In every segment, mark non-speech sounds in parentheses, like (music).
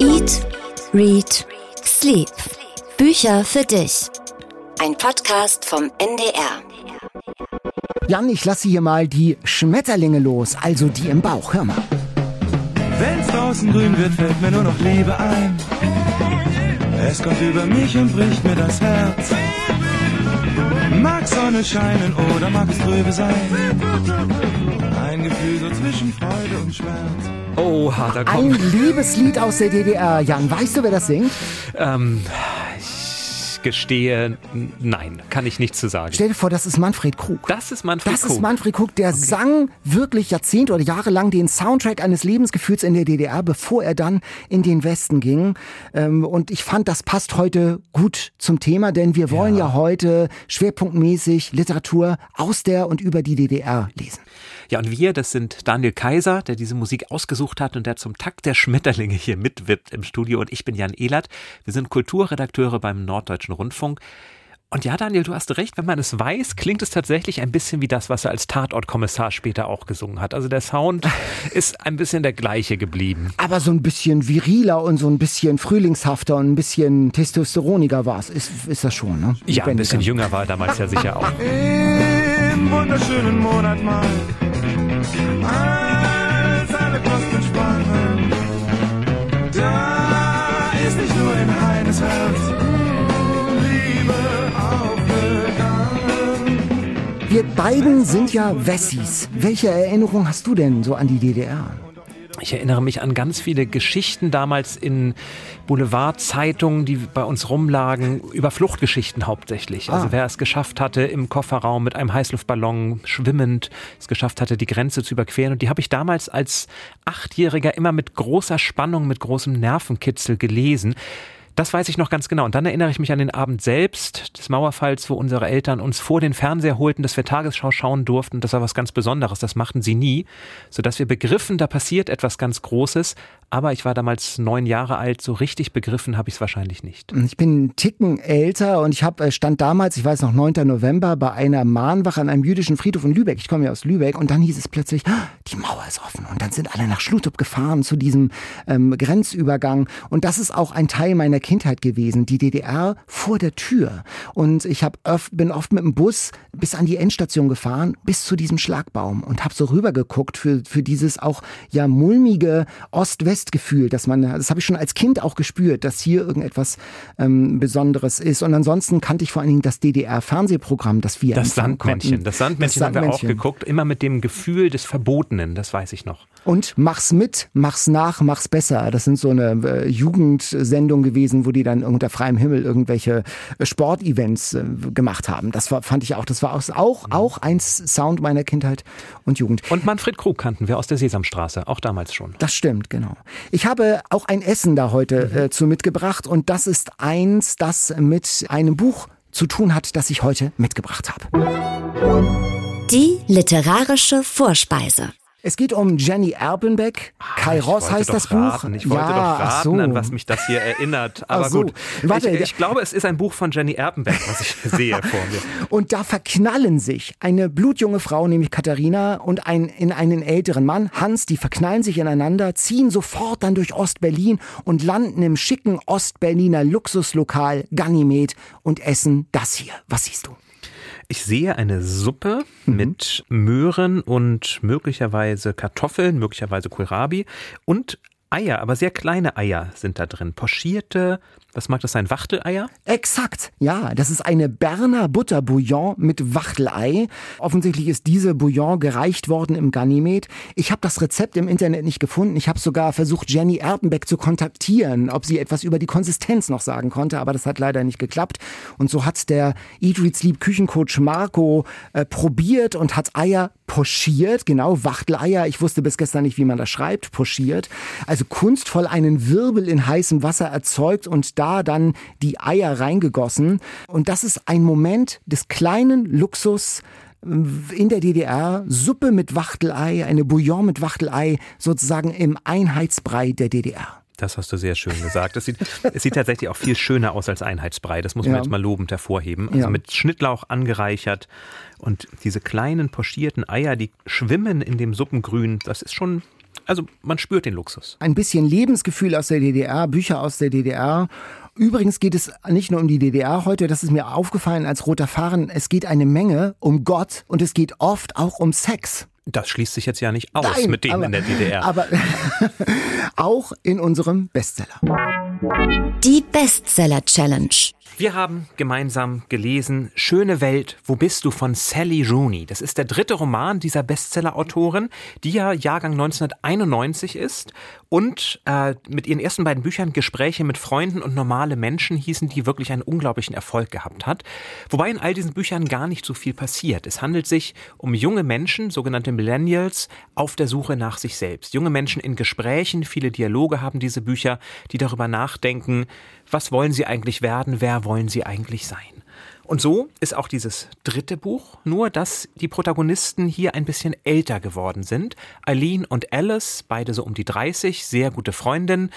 Eat, Read, Sleep. Bücher für dich. Ein Podcast vom NDR. Jan, ich lasse hier mal die Schmetterlinge los, also die im Bauch. Hör mal. Wenn's draußen grün wird, fällt mir nur noch Liebe ein. Es kommt über mich und bricht mir das Herz. Mag Sonne scheinen oder mag es trübe sein. Ein Gefühl so zwischen Freude und Schmerz. Oh, da Ein kommt. Liebeslied aus der DDR. Jan, weißt du, wer das singt? Ähm, ich gestehe, nein, kann ich nichts zu sagen. Stell dir vor, das ist Manfred Krug. Das ist Manfred Das ist Krug. Manfred Krug, der sang wirklich Jahrzehnte oder Jahre lang den Soundtrack eines Lebensgefühls in der DDR, bevor er dann in den Westen ging. Ähm, Und ich fand, das passt heute gut zum Thema, denn wir wollen ja, heute schwerpunktmäßig Literatur aus der und über die DDR lesen. Ja, und wir, das sind Daniel Kaiser, der diese Musik ausgesucht hat und der zum Takt der Schmetterlinge hier mitwippt im Studio. Und ich bin Jan Ehlert. Wir sind Kulturredakteure beim Norddeutschen Rundfunk. Und ja, Daniel, du hast recht, wenn man es weiß, klingt es tatsächlich ein bisschen wie das, was er als Tatortkommissar später auch gesungen hat. Also der Sound (laughs) ist ein bisschen der gleiche geblieben. Aber so ein bisschen viriler und so ein bisschen frühlingshafter und ein bisschen testosteroniger war es. Ist, ist das schon, ne? Ja, ein bisschen jünger war er damals ja sicher auch. Im wunderschönen Monat Mai, als alle Kosten sparen, da ist nicht nur in Heines Herz Liebe aufgegangen. Wir beiden sind ja Wessis. Welche Erinnerung hast du denn so an die DDR? Ich erinnere mich an ganz viele Geschichten damals in Boulevardzeitungen, die bei uns rumlagen, über Fluchtgeschichten hauptsächlich. Also Ah. wer es geschafft hatte, im Kofferraum mit einem Heißluftballon schwimmend, es geschafft hatte, die Grenze zu überqueren. Und die habe ich damals als Achtjähriger immer mit großer Spannung, mit großem Nervenkitzel gelesen. Das weiß ich noch ganz genau. Und dann erinnere ich mich an den Abend selbst des Mauerfalls, wo unsere Eltern uns vor den Fernseher holten, dass wir Tagesschau schauen durften. Das war was ganz Besonderes. Das machten sie nie. Sodass wir begriffen, da passiert etwas ganz Großes. Aber ich war damals neun Jahre alt. So richtig begriffen habe ich es wahrscheinlich nicht. Ich bin einen Ticken älter und ich hab, äh, stand damals, ich weiß noch, 9. November bei einer Mahnwache an einem jüdischen Friedhof in Lübeck. Ich komme ja aus Lübeck und dann hieß es plötzlich, "Ah, die Mauer ist offen. Und dann sind alle nach Schlutup gefahren zu diesem ähm, Grenzübergang. Und das ist auch ein Teil meiner Kindheit gewesen, die DDR vor der Tür. Und ich hab öf bin oft mit dem Bus bis an die Endstation gefahren, bis zu diesem Schlagbaum und habe so rübergeguckt für, für dieses auch ja mulmige Ost-West-Gefühl, dass man, das habe ich schon als Kind auch gespürt, dass hier irgendetwas ähm, Besonderes ist. Und ansonsten kannte ich vor allen Dingen das DDR-Fernsehprogramm, das wir Das Sandmännchen. konnten. Das Sandmännchen haben wir auch Sandmännchen. geguckt. Immer mit dem Gefühl des Verbotenen. Das weiß ich noch. Und mach's mit, mach's nach, mach's besser. Das sind so eine äh, Jugendsendung gewesen, wo die dann unter freiem Himmel irgendwelche äh, Sportevents äh, gemacht haben. Das war, fand ich auch, das war auch, auch, auch ein Sound meiner Kindheit und Jugend. Und Manfred Krug kannten wir aus der Sesamstraße. Auch damals schon. Das stimmt, genau. Ich habe auch ein Essen da heute äh, zu mitgebracht und das ist eins, das mit einem Buch zu tun hat, das ich heute mitgebracht habe. Die literarische Vorspeise. Es geht um Jenny Erpenbeck. Kai Ich Ross heißt das raten. Buch. Ich wollte ja, doch raten, so. an was mich das hier erinnert. Aber so. gut. Warte, ich, ich glaube, es ist ein Buch von Jenny Erpenbeck, was ich sehe vor mir. (laughs) Und da verknallen sich eine blutjunge Frau, nämlich Katharina, und ein, in einen älteren Mann, Hans, die verknallen sich ineinander, ziehen sofort dann durch Ostberlin und landen im schicken Ostberliner Luxuslokal Ganymed und essen das hier. Was siehst du? Ich sehe eine Suppe Mhm. mit Möhren und möglicherweise Kartoffeln, möglicherweise Kohlrabi und Eier, aber sehr kleine Eier sind da drin. Pochierte, was mag das sein? Wachteleier? Exakt, ja, das ist eine Berner Butterbouillon mit Wachtelei. Offensichtlich ist diese Bouillon gereicht worden im Ganymed. Ich habe das Rezept im Internet nicht gefunden. Ich habe sogar versucht, Jenny Erpenbeck zu kontaktieren, ob sie etwas über die Konsistenz noch sagen konnte, aber das hat leider nicht geklappt. Und so hat der Eat, Read, Sleep Küchencoach Marco äh, probiert und hat Eier pochiert, genau, Wachteleier. Ich wusste bis gestern nicht, wie man das schreibt, pochiert. Also kunstvoll einen Wirbel in heißem Wasser erzeugt und da dann die Eier reingegossen. Und das ist ein Moment des kleinen Luxus in der DDR, Suppe mit Wachtelei, eine Bouillon mit Wachtelei, sozusagen im Einheitsbrei der DDR. Das hast du sehr schön gesagt. Es sieht, es sieht tatsächlich auch viel schöner aus als Einheitsbrei. Das muss man Ja. jetzt mal lobend hervorheben. Also Ja. mit Schnittlauch angereichert und diese kleinen pochierten Eier, die schwimmen in dem Suppengrün. Das ist schon Also man spürt den Luxus. Ein bisschen Lebensgefühl aus der DDR, Bücher aus der DDR. Übrigens geht es nicht nur um die DDR heute, das ist mir aufgefallen als roter Fahren. Es geht eine Menge um Gott und es geht oft auch um Sex. Das schließt sich jetzt ja nicht aus Nein, mit dem aber, in der DDR. Aber (laughs) auch in unserem Bestseller. Die Bestseller Challenge. Wir haben gemeinsam gelesen Schöne Welt, wo bist du von Sally Rooney. Das ist der dritte Roman dieser Bestseller-Autorin, die ja Jahrgang 1991 ist und äh, mit ihren ersten beiden Büchern Gespräche mit Freunden und normale Menschen hießen, die wirklich einen unglaublichen Erfolg gehabt hat. Wobei in all diesen Büchern gar nicht so viel passiert. Es handelt sich um junge Menschen, sogenannte Millennials, auf der Suche nach sich selbst. Junge Menschen in Gesprächen, viele Dialoge haben diese Bücher, die darüber nachdenken, was wollen sie eigentlich werden, wer wollen sie eigentlich sein. Und so ist auch dieses dritte Buch, nur dass die Protagonisten hier ein bisschen älter geworden sind. Eileen und Alice, beide so um die 30, sehr gute Freundinnen.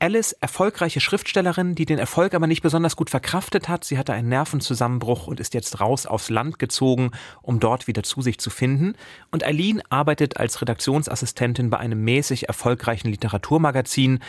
Alice, erfolgreiche Schriftstellerin, die den Erfolg aber nicht besonders gut verkraftet hat. Sie hatte einen Nervenzusammenbruch und ist jetzt raus aufs Land gezogen, um dort wieder zu sich zu finden. Und Eileen arbeitet als Redaktionsassistentin bei einem mäßig erfolgreichen Literaturmagazin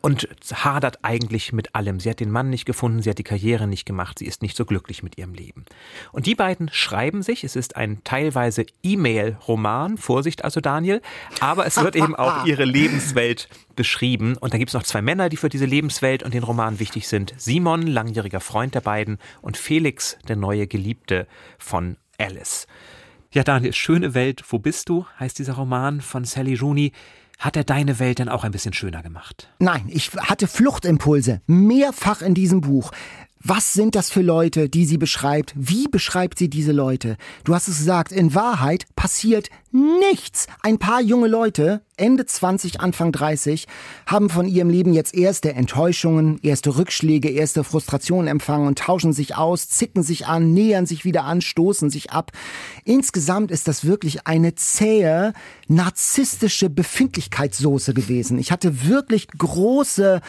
und hadert eigentlich mit allem. Sie hat den Mann nicht gefunden, sie hat die Karriere nicht gemacht, sie ist nicht so glücklich mit ihrem Leben. Und die beiden schreiben sich, es ist ein teilweise E-Mail-Roman, Vorsicht also Daniel, aber es wird eben auch ihre Lebenswelt beschrieben. Und da gibt es noch zwei Männer, die für diese Lebenswelt und den Roman wichtig sind. Simon, langjähriger Freund der beiden, und Felix, der neue Geliebte von Alice. Ja, Daniel, schöne Welt, wo bist du? heißt dieser Roman von Sally Rooney. Hat er deine Welt denn auch ein bisschen schöner gemacht? Nein, ich hatte Fluchtimpulse, mehrfach in diesem Buch. Was sind das für Leute, die sie beschreibt? Wie beschreibt sie diese Leute? Du hast es gesagt, in Wahrheit passiert nichts. Ein paar junge Leute, Ende 20, Anfang 30, haben von ihrem Leben jetzt erste Enttäuschungen, erste Rückschläge, erste Frustrationen empfangen und tauschen sich aus, zicken sich an, nähern sich wieder an, stoßen sich ab. Insgesamt ist das wirklich eine zähe, narzisstische Befindlichkeitssoße gewesen. Ich hatte wirklich große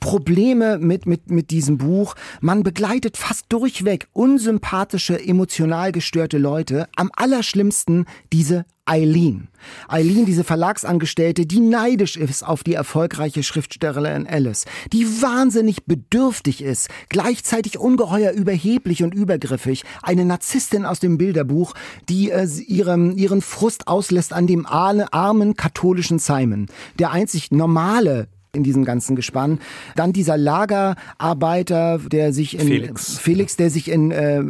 Probleme mit, mit, mit diesem Buch. Man begleitet fast durchweg unsympathische, emotional gestörte Leute. Am allerschlimmsten diese Eileen. Eileen, diese Verlagsangestellte, die neidisch ist auf die erfolgreiche Schriftstellerin Alice, die wahnsinnig bedürftig ist, gleichzeitig ungeheuer überheblich und übergriffig, eine Narzisstin aus dem Bilderbuch, die äh, ihrem, ihren Frust auslässt an dem armen katholischen Simon, der einzig normale in diesem ganzen Gespann. Dann dieser Lagerarbeiter, der sich in Felix, Felix der sich in äh,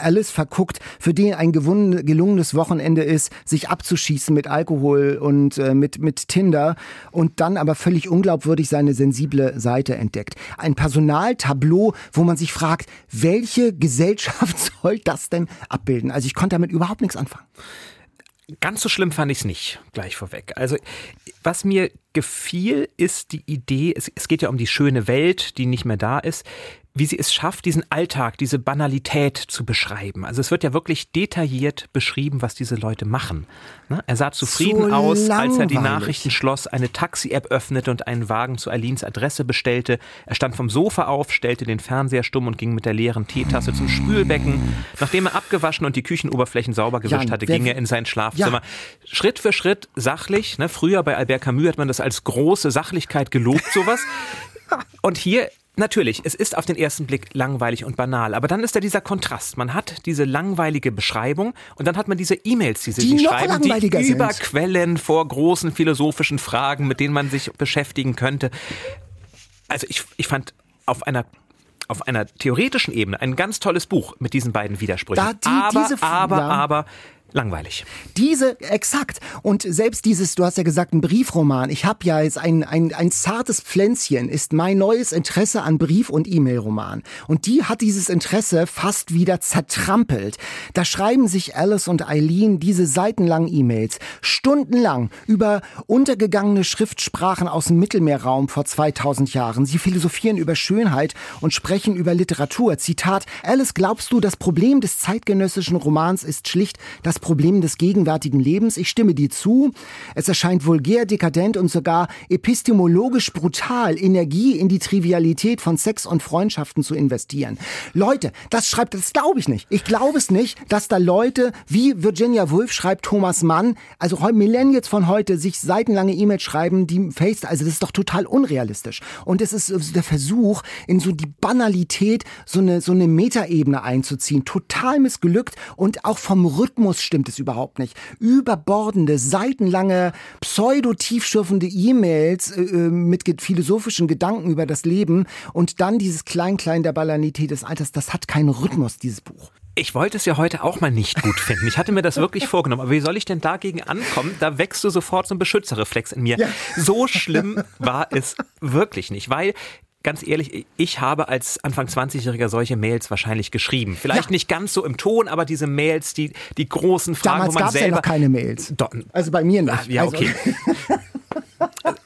Alice verguckt, für den ein gewonnen, gelungenes Wochenende ist, sich abzuschießen mit Alkohol und äh, mit mit Tinder und dann aber völlig unglaubwürdig seine sensible Seite entdeckt. Ein Personaltableau, wo man sich fragt, welche Gesellschaft (laughs) soll das denn abbilden? Also ich konnte damit überhaupt nichts anfangen. Ganz so schlimm fand ich es nicht, gleich vorweg. Also, was mir gefiel, ist die Idee, es, es geht ja um die schöne Welt, die nicht mehr da ist wie sie es schafft, diesen Alltag, diese Banalität zu beschreiben. Also es wird ja wirklich detailliert beschrieben, was diese Leute machen. Ne? Er sah zufrieden So aus, als er die langweilig. Nachrichten schloss, eine Taxi-App öffnete und einen Wagen zu Alins Adresse bestellte. Er stand vom Sofa auf, stellte den Fernseher stumm und ging mit der leeren Teetasse zum Spülbecken. Nachdem er abgewaschen und die Küchenoberflächen sauber gewischt Jan, hatte, ging er in sein Schlafzimmer. Schritt für Schritt sachlich. Ne? Früher bei Albert Camus hat man das als große Sachlichkeit gelobt, sowas. (laughs) Und hier Natürlich, es ist auf den ersten Blick langweilig und banal, aber dann ist da dieser Kontrast. Man hat diese langweilige Beschreibung und dann hat man diese E-Mails, die sie Die sich noch schreiben, die überquellen vor großen philosophischen Fragen, mit denen man sich beschäftigen könnte. Also ich, ich fand auf einer auf einer theoretischen Ebene ein ganz tolles Buch mit diesen beiden Widersprüchen. Da die- aber, diese- aber, ja. aber langweilig. Diese, exakt. Und selbst dieses, du hast ja gesagt, ein Briefroman. Ich habe ja jetzt ein, ein, ein zartes Pflänzchen, ist mein neues Interesse an Brief- und E-Mail-Roman. Und die hat dieses Interesse fast wieder zertrampelt. Da schreiben sich Alice und Eileen diese seitenlangen E-Mails, stundenlang über untergegangene Schriftsprachen aus dem Mittelmeerraum vor 2000 Jahren. Sie philosophieren über Schönheit und sprechen über Literatur. Zitat, Alice, glaubst du, das Problem des zeitgenössischen Romans ist schlicht das Problemen des gegenwärtigen Lebens. Ich stimme dir zu. Es erscheint vulgär, dekadent und sogar epistemologisch brutal, Energie in die Trivialität von Sex und Freundschaften zu investieren. Leute, das schreibt, das glaube ich nicht. Ich glaube es nicht, dass da Leute wie Virginia Woolf schreibt Thomas Mann, also Millennials von heute sich seitenlange E-Mails schreiben, die Face, also das ist doch total unrealistisch. Und es ist der Versuch, in so die Banalität so eine, so eine Metaebene einzuziehen. Total missglückt und auch vom Rhythmus stimmt es überhaupt nicht. Überbordende, seitenlange, pseudo-tiefschürfende E-Mails äh, äh mit philosophischen Gedanken über das Leben und dann dieses Klein-Klein der Banalität des Alters, das hat keinen Rhythmus, dieses Buch. Ich wollte es ja heute auch mal nicht gut finden. Ich hatte mir das wirklich vorgenommen. Aber wie soll ich denn dagegen ankommen? Da wächst du sofort so ein Beschützerreflex in mir. Ja. So schlimm war es wirklich nicht, weil ganz ehrlich, ich habe als Anfang 20-Jähriger solche Mails wahrscheinlich geschrieben. Vielleicht ja. nicht ganz so im Ton, aber diese Mails, die, die großen Fragen, Damals wo man selber... Ja noch keine Mails. Doch, also bei mir nicht. Ach, ja, also okay. (laughs)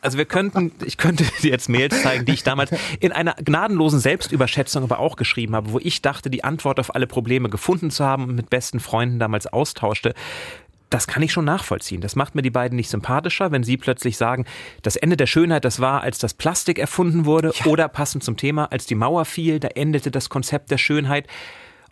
Also wir könnten, ich könnte dir jetzt Mails zeigen, die ich damals in einer gnadenlosen Selbstüberschätzung aber auch geschrieben habe, wo ich dachte, die Antwort auf alle Probleme gefunden zu haben und mit besten Freunden damals austauschte. Das kann ich schon nachvollziehen. Das macht mir die beiden nicht sympathischer, wenn sie plötzlich sagen, das Ende der Schönheit, das war, als das Plastik erfunden wurde ja. oder passend zum Thema, als die Mauer fiel, da endete das Konzept der Schönheit.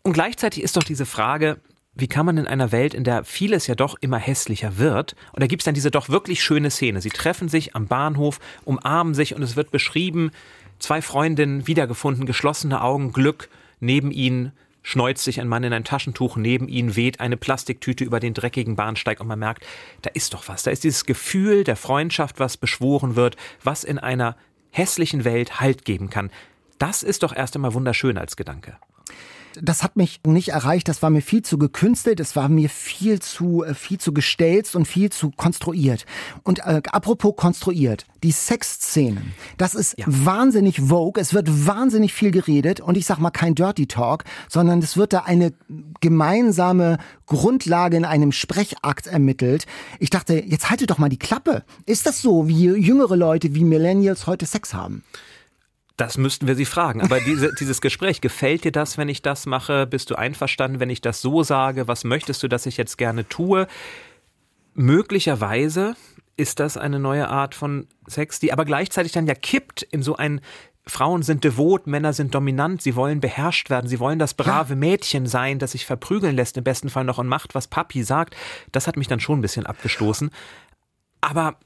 Und gleichzeitig ist doch diese Frage, wie kann man in einer Welt, in der vieles ja doch immer hässlicher wird, und da gibt es dann diese doch wirklich schöne Szene. Sie treffen sich am Bahnhof, umarmen sich und es wird beschrieben, zwei Freundinnen wiedergefunden, geschlossene Augen, Glück, neben ihnen schneuzt sich ein Mann in ein Taschentuch, neben ihnen weht eine Plastiktüte über den dreckigen Bahnsteig und man merkt, da ist doch was. Da ist dieses Gefühl der Freundschaft, was beschworen wird, was in einer hässlichen Welt Halt geben kann. Das ist doch erst einmal wunderschön als Gedanke das hat mich nicht erreicht. Das war mir viel zu gekünstelt. Es war mir viel zu, äh, viel zu gestelzt und viel zu konstruiert. Und äh, apropos konstruiert, die Sexszenen, das ist ja. wahnsinnig vogue. Es wird wahnsinnig viel geredet und ich sag mal kein Dirty Talk, sondern es wird da eine gemeinsame Grundlage in einem Sprechakt ermittelt. Ich dachte, jetzt haltet doch mal die Klappe. Ist das so, wie jüngere Leute, wie Millennials heute Sex haben? Das müssten wir Sie fragen. Aber diese, (laughs) dieses Gespräch, gefällt dir das, wenn ich das mache? Bist du einverstanden, wenn ich das so sage? Was möchtest du, dass ich jetzt gerne tue? Möglicherweise ist das eine neue Art von Sex, die aber gleichzeitig dann ja kippt in so ein Frauen sind devot, Männer sind dominant, sie wollen beherrscht werden, sie wollen das brave Mädchen sein, das sich verprügeln lässt, im besten Fall noch und macht, was Papi sagt. Das hat mich dann schon ein bisschen abgestoßen. Aber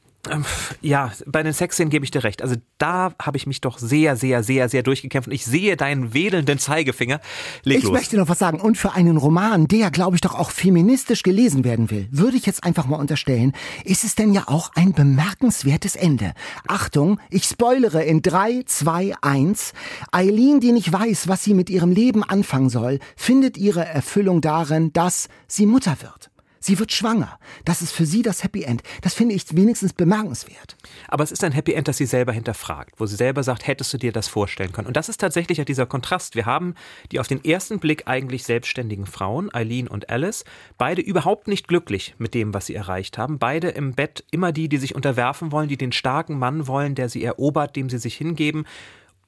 ja, bei den Sexszenen gebe ich dir recht. Also da habe ich mich doch sehr, sehr, sehr, sehr durchgekämpft. Und ich sehe deinen wedelnden Zeigefinger. Leg ich los. möchte noch was sagen. Und für einen Roman, der, glaube ich, doch auch feministisch gelesen werden will, würde ich jetzt einfach mal unterstellen, ist es denn ja auch ein bemerkenswertes Ende. Achtung, ich spoilere in 3, 2, 1. Eileen, die nicht weiß, was sie mit ihrem Leben anfangen soll, findet ihre Erfüllung darin, dass sie Mutter wird. Sie wird schwanger. Das ist für sie das Happy End. Das finde ich wenigstens bemerkenswert. Aber es ist ein Happy End, das sie selber hinterfragt, wo sie selber sagt, hättest du dir das vorstellen können. Und das ist tatsächlich ja dieser Kontrast. Wir haben die auf den ersten Blick eigentlich selbstständigen Frauen, Eileen und Alice, beide überhaupt nicht glücklich mit dem, was sie erreicht haben. Beide im Bett immer die, die sich unterwerfen wollen, die den starken Mann wollen, der sie erobert, dem sie sich hingeben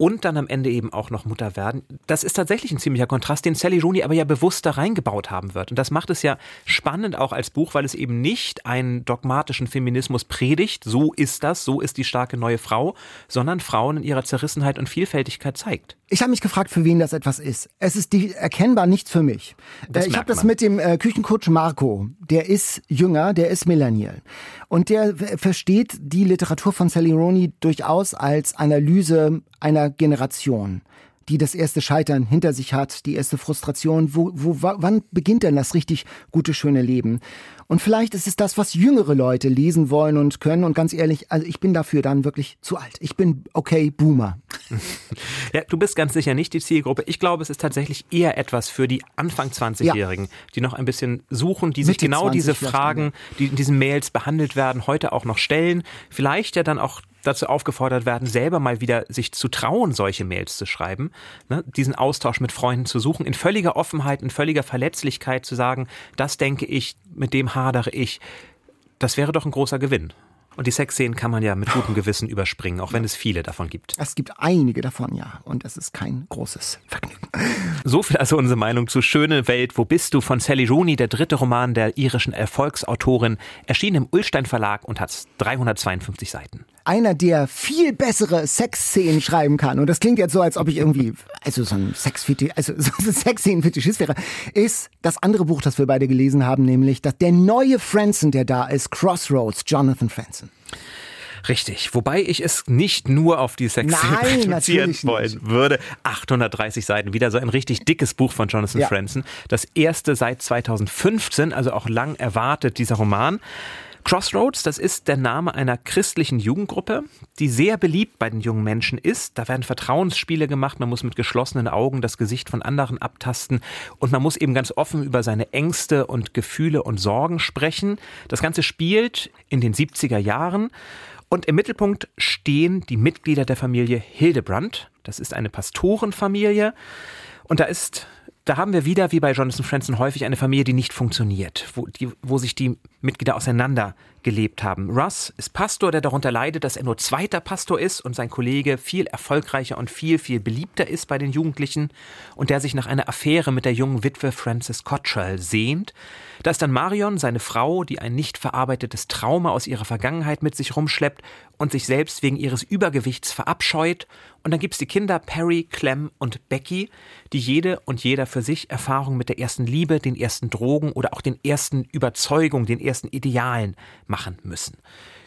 und dann am Ende eben auch noch Mutter werden. Das ist tatsächlich ein ziemlicher Kontrast, den Sally Rooney aber ja bewusst da reingebaut haben wird. Und das macht es ja spannend auch als Buch, weil es eben nicht einen dogmatischen Feminismus predigt, so ist das, so ist die starke neue Frau, sondern Frauen in ihrer Zerrissenheit und Vielfältigkeit zeigt. Ich habe mich gefragt, für wen das etwas ist. Es ist die, erkennbar nichts für mich. Das ich habe das mit dem äh, Küchencoach Marco. Der ist jünger, der ist Millennial. Und der versteht die Literatur von Sally Rooney durchaus als Analyse einer Generation die das erste Scheitern hinter sich hat, die erste Frustration. Wo, wo, wann beginnt denn das richtig gute, schöne Leben? Und vielleicht ist es das, was jüngere Leute lesen wollen und können. Und ganz ehrlich, also ich bin dafür dann wirklich zu alt. Ich bin okay, Boomer. (laughs) Ja, du bist ganz sicher nicht die Zielgruppe. Ich glaube, es ist tatsächlich eher etwas für die Anfang 20-Jährigen, ja. die noch ein bisschen suchen, die sich Mitte genau diese Fragen, die in diesen Mails behandelt werden, heute auch noch stellen. Vielleicht ja dann auch dazu aufgefordert werden, selber mal wieder sich zu trauen, solche Mails zu schreiben, ne, diesen Austausch mit Freunden zu suchen, in völliger Offenheit, in völliger Verletzlichkeit zu sagen, das denke ich, mit dem hadere ich. Das wäre doch ein großer Gewinn. Und die Sexszenen kann man ja mit gutem Gewissen überspringen, auch wenn es viele davon gibt. Es gibt einige davon, ja. Und es ist kein großes Vergnügen. So viel also unsere Meinung zu Schöne Welt, wo bist du von Sally Rooney, der dritte Roman der irischen Erfolgsautorin, erschien im Ullstein Verlag und hat 352 Seiten einer, der viel bessere Sexszenen schreiben kann, und das klingt jetzt so, als ob ich irgendwie, also so ein Sexfetisch, also so ein Sexszenen-Fetischist wäre, ist das andere Buch, das wir beide gelesen haben, nämlich das, der neue Franson, der da ist, Crossroads, Jonathan Franson. Richtig, wobei ich es nicht nur auf die Sexszenen reduzieren wollen würde. 830 Seiten, wieder so ein richtig dickes Buch von Jonathan ja. Franzen. Das erste seit 2015, also auch lang erwartet, dieser Roman. Crossroads, das ist der Name einer christlichen Jugendgruppe, die sehr beliebt bei den jungen Menschen ist. Da werden Vertrauensspiele gemacht, man muss mit geschlossenen Augen das Gesicht von anderen abtasten und man muss eben ganz offen über seine Ängste und Gefühle und Sorgen sprechen. Das Ganze spielt in den 70er Jahren und im Mittelpunkt stehen die Mitglieder der Familie Hildebrand. Das ist eine Pastorenfamilie und da ist da haben wir wieder, wie bei Jonathan Franzen, häufig eine Familie, die nicht funktioniert, wo, die, wo sich die Mitglieder auseinander gelebt haben. Russ ist Pastor, der darunter leidet, dass er nur zweiter Pastor ist und sein Kollege viel erfolgreicher und viel, viel beliebter ist bei den Jugendlichen und der sich nach einer Affäre mit der jungen Witwe Frances Cottrell sehnt. Da ist dann Marion, seine Frau, die ein nicht verarbeitetes Trauma aus ihrer Vergangenheit mit sich rumschleppt und sich selbst wegen ihres Übergewichts verabscheut. Und dann gibt's die Kinder Perry, Clem und Becky, die jede und jeder für sich Erfahrung mit der ersten Liebe, den ersten Drogen oder auch den ersten Überzeugungen, den ersten Idealen machen müssen.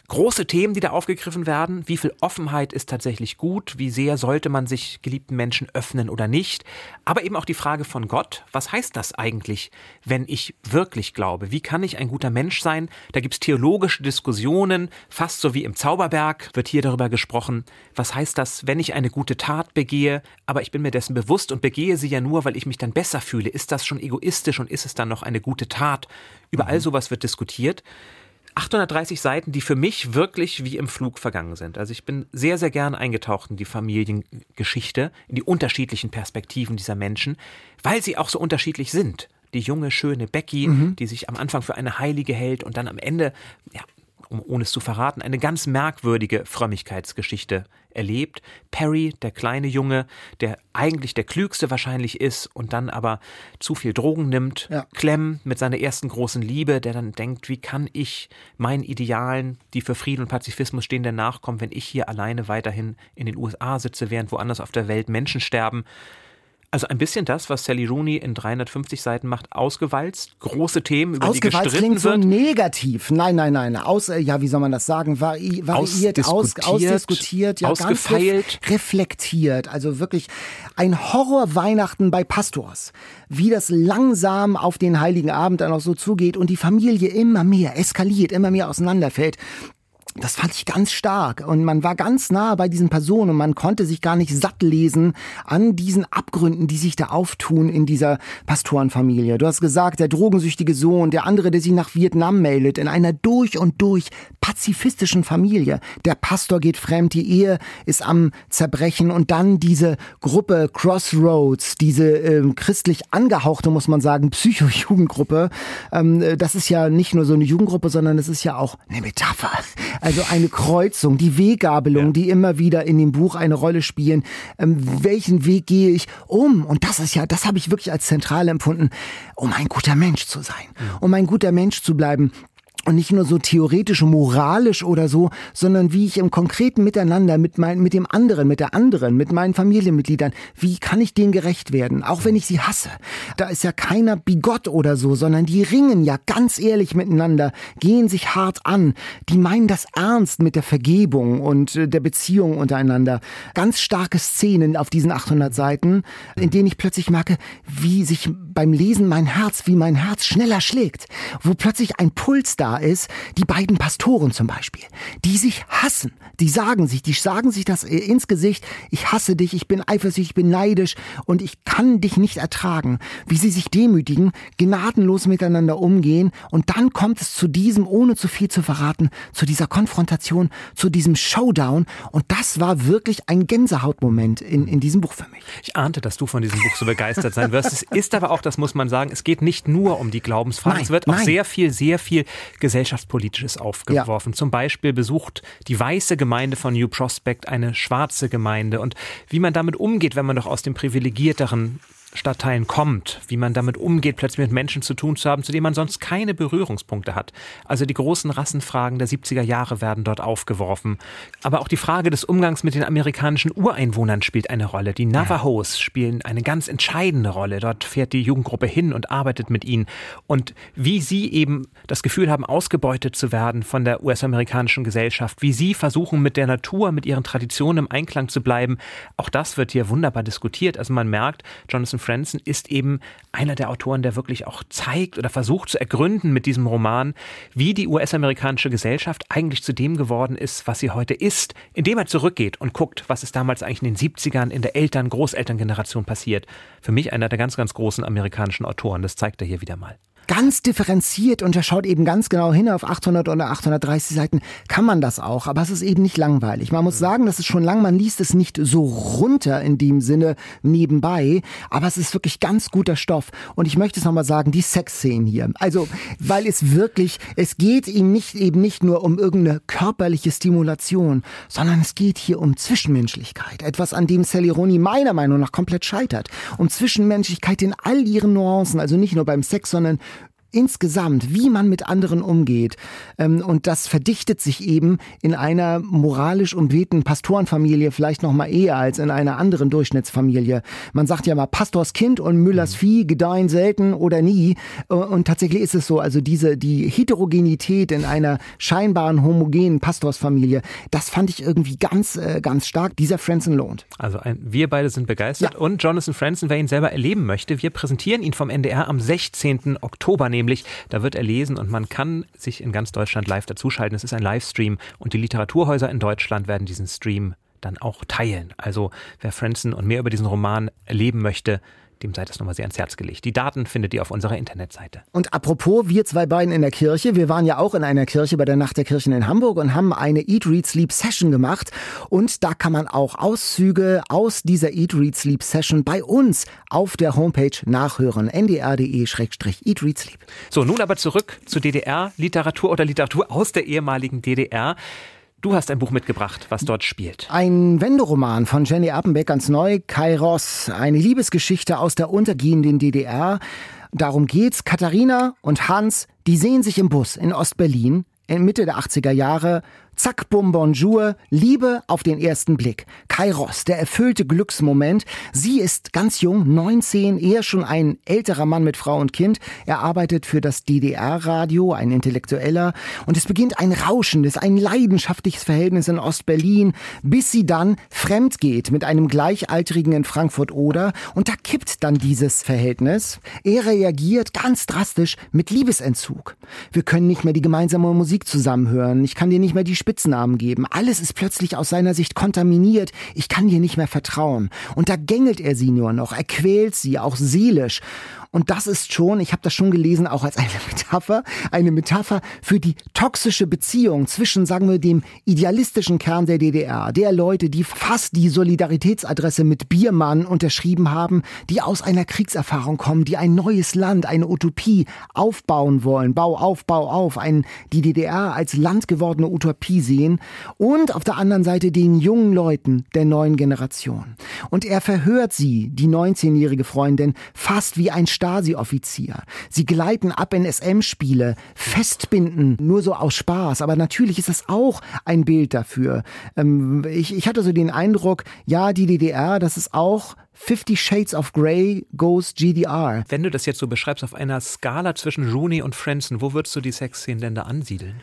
Große Themen, die da aufgegriffen werden. Wie viel Offenheit ist tatsächlich gut? Wie sehr sollte man sich geliebten Menschen öffnen oder nicht? Aber eben auch die Frage von Gott. Was heißt das eigentlich, wenn ich wirklich glaube? Wie kann ich ein guter Mensch sein? Da gibt es theologische Diskussionen, fast so wie im Zauberberg wird hier darüber gesprochen. Was heißt das, wenn ich eine gute Tat begehe, aber ich bin mir dessen bewusst und begehe sie ja nur, weil ich mich dann besser fühle? Ist das schon egoistisch und ist es dann noch eine gute Tat? Über all mhm. sowas wird diskutiert. 830 Seiten, die für mich wirklich wie im Flug vergangen sind. Also ich bin sehr, sehr gern eingetaucht in die Familiengeschichte, in die unterschiedlichen Perspektiven dieser Menschen, weil sie auch so unterschiedlich sind. Die junge, schöne Becky, mhm. die sich am Anfang für eine Heilige hält und dann am Ende ja, um ohne es zu verraten, eine ganz merkwürdige Frömmigkeitsgeschichte erlebt. Perry, der kleine Junge, der eigentlich der klügste wahrscheinlich ist und dann aber zu viel Drogen nimmt. Ja. Clem mit seiner ersten großen Liebe, der dann denkt, wie kann ich meinen Idealen, die für Frieden und Pazifismus stehen, denn nachkommen, wenn ich hier alleine weiterhin in den USA sitze, während woanders auf der Welt Menschen sterben. Also ein bisschen das, was Sally Rooney in 350 Seiten macht, ausgewalzt, große Themen, über ausgewalzt die gestritten klingt wird. so negativ. Nein, nein, nein. Aus, äh, ja, wie soll man das sagen? Vari variiert, ausdiskutiert, aus, ausdiskutiert ja, ausgefeilt. Ganz reflektiert. Also wirklich ein Horror-Weihnachten bei Pastors. Wie das langsam auf den Heiligen Abend dann auch so zugeht und die Familie immer mehr eskaliert, immer mehr auseinanderfällt das fand ich ganz stark. Und man war ganz nah bei diesen Personen und man konnte sich gar nicht satt lesen an diesen Abgründen, die sich da auftun in dieser Pastorenfamilie. Du hast gesagt, der drogensüchtige Sohn, der andere, der sich nach Vietnam meldet, in einer durch und durch pazifistischen Familie. Der Pastor geht fremd, die Ehe ist am Zerbrechen und dann diese Gruppe Crossroads, diese äh, christlich angehauchte, muss man sagen, Psycho-Jugendgruppe. Ähm, das ist ja nicht nur so eine Jugendgruppe, sondern es ist ja auch eine Metapher also eine Kreuzung, die Weggabelung, ja. die immer wieder in dem Buch eine Rolle spielen. Ähm, welchen Weg gehe ich um? Und das ist ja, das habe ich wirklich als zentral empfunden, um ein guter Mensch zu sein, um ein guter Mensch zu bleiben und nicht nur so theoretisch, moralisch oder so, sondern wie ich im konkreten Miteinander mit mein, mit dem anderen, mit der anderen, mit meinen Familienmitgliedern, wie kann ich denen gerecht werden, auch wenn ich sie hasse. Da ist ja keiner bigott oder so, sondern die ringen ja ganz ehrlich miteinander, gehen sich hart an, die meinen das ernst mit der Vergebung und äh, der Beziehung untereinander. Ganz starke Szenen auf diesen 800 Seiten, in denen ich plötzlich merke, wie sich beim Lesen mein Herz, wie mein Herz schneller schlägt, wo plötzlich ein Puls da ist, die beiden Pastoren zum Beispiel, die sich hassen, die sagen sich, die sagen sich das ins Gesicht, ich hasse dich, ich bin eifersüchtig, ich bin neidisch und ich kann dich nicht ertragen, wie sie sich demütigen, gnadenlos miteinander umgehen und dann kommt es zu diesem, ohne zu viel zu verraten, zu dieser Konfrontation, zu diesem Showdown und das war wirklich ein Gänsehautmoment in, in diesem Buch für mich. Ich ahnte, dass du von diesem Buch so begeistert sein wirst. Es ist aber auch, das muss man sagen, es geht nicht nur um die Glaubensfrage, es wird auch nein. sehr viel, sehr viel gesellschaftspolitisches aufgeworfen. Ja. Zum Beispiel besucht die weiße Gemeinde von New Prospect eine schwarze Gemeinde und wie man damit umgeht, wenn man doch aus dem privilegierteren Stadtteilen kommt, wie man damit umgeht, plötzlich mit Menschen zu tun zu haben, zu denen man sonst keine Berührungspunkte hat. Also die großen Rassenfragen der 70er Jahre werden dort aufgeworfen. Aber auch die Frage des Umgangs mit den amerikanischen Ureinwohnern spielt eine Rolle. Die Navajos spielen eine ganz entscheidende Rolle. Dort fährt die Jugendgruppe hin und arbeitet mit ihnen. Und wie sie eben das Gefühl haben, ausgebeutet zu werden von der US-amerikanischen Gesellschaft, wie sie versuchen, mit der Natur, mit ihren Traditionen im Einklang zu bleiben, auch das wird hier wunderbar diskutiert. Also man merkt, Jonathan Franzen ist eben einer der Autoren, der wirklich auch zeigt oder versucht zu ergründen mit diesem Roman, wie die US-amerikanische Gesellschaft eigentlich zu dem geworden ist, was sie heute ist, indem er zurückgeht und guckt, was ist damals eigentlich in den 70ern in der Eltern-, Großelterngeneration passiert. Für mich einer der ganz, ganz großen amerikanischen Autoren. Das zeigt er hier wieder mal ganz differenziert und er schaut eben ganz genau hin auf 800 oder 830 Seiten, kann man das auch, aber es ist eben nicht langweilig. Man muss sagen, das ist schon lang, man liest es nicht so runter in dem Sinne nebenbei, aber es ist wirklich ganz guter Stoff. Und ich möchte es nochmal sagen, die Sexszenen hier, also weil es wirklich, es geht ihm nicht eben nicht nur um irgendeine körperliche Stimulation, sondern es geht hier um Zwischenmenschlichkeit, etwas an dem Sally Rooney meiner Meinung nach komplett scheitert, um Zwischenmenschlichkeit in all ihren Nuancen, also nicht nur beim Sex, sondern insgesamt, wie man mit anderen umgeht. Ähm, und das verdichtet sich eben in einer moralisch umwehten Pastorenfamilie vielleicht noch mal eher als in einer anderen Durchschnittsfamilie. Man sagt ja mal, Pastorskind und Müllers mhm. Vieh gedeihen selten oder nie. Äh, und tatsächlich ist es so, also diese, die Heterogenität in einer scheinbaren homogenen Pastorsfamilie, das fand ich irgendwie ganz, äh, ganz stark. Dieser Franzen lohnt. Also ein, wir beide sind begeistert. Ja. Und Jonathan Franzen, wer ihn selber erleben möchte, wir präsentieren ihn vom NDR am 16. Oktober, nämlich. Da wird er lesen und man kann sich in ganz Deutschland live dazuschalten. Es ist ein Livestream und die Literaturhäuser in Deutschland werden diesen Stream dann auch teilen. Also wer Franzen und mehr über diesen Roman erleben möchte, dem sei das nochmal sehr ans Herz gelegt. Die Daten findet ihr auf unserer Internetseite. Und apropos, wir zwei beiden in der Kirche, wir waren ja auch in einer Kirche bei der Nacht der Kirchen in Hamburg und haben eine Eat, Read, Sleep Session gemacht. Und da kann man auch Auszüge aus dieser Eat, Read, Sleep Session bei uns auf der Homepage nachhören. ndr.de-eat, read, sleep. So, nun aber zurück zu DDR-Literatur oder Literatur aus der ehemaligen DDR. Du hast ein Buch mitgebracht, was dort spielt. Ein Wenderoman von Jenny Appenbeck, ganz neu, Kairos, eine Liebesgeschichte aus der untergehenden DDR. Darum geht's. Katharina und Hans, die sehen sich im Bus in Ostberlin in Mitte der 80er Jahre Zack, bum, bonjour, Liebe auf den ersten Blick. Kairos, der erfüllte Glücksmoment. Sie ist ganz jung, 19, eher schon ein älterer Mann mit Frau und Kind. Er arbeitet für das DDR-Radio, ein Intellektueller. Und es beginnt ein rauschendes, ein leidenschaftliches Verhältnis in Ostberlin, bis sie dann fremd geht mit einem Gleichaltrigen in Frankfurt-Oder. Und da kippt dann dieses Verhältnis. Er reagiert ganz drastisch mit Liebesentzug. Wir können nicht mehr die gemeinsame Musik zusammenhören. Ich kann dir nicht mehr die Spitznamen geben. Alles ist plötzlich aus seiner Sicht kontaminiert. Ich kann dir nicht mehr vertrauen. Und da gängelt er sie nur noch. Er quält sie, auch seelisch. Und das ist schon, ich habe das schon gelesen, auch als eine (laughs) Metapher, eine Metapher für die toxische Beziehung zwischen, sagen wir, dem idealistischen Kern der DDR, der Leute, die fast die Solidaritätsadresse mit Biermann unterschrieben haben, die aus einer Kriegserfahrung kommen, die ein neues Land, eine Utopie aufbauen wollen, Bau auf, Bau auf, ein, die DDR als Land gewordene Utopie sehen. Und auf der anderen Seite den jungen Leuten der neuen Generation. Und er verhört sie, die 19-jährige Freundin, fast wie ein Stasi-Offizier. Sie gleiten ab in SM-Spiele, festbinden, nur so aus Spaß. Aber natürlich ist das auch ein Bild dafür. Ähm, ich, ich hatte so den Eindruck, ja, die DDR, das ist auch 50 Shades of Grey goes GDR. Wenn du das jetzt so beschreibst auf einer Skala zwischen Rooney und Franson, wo würdest du die Sexszenen denn da ansiedeln?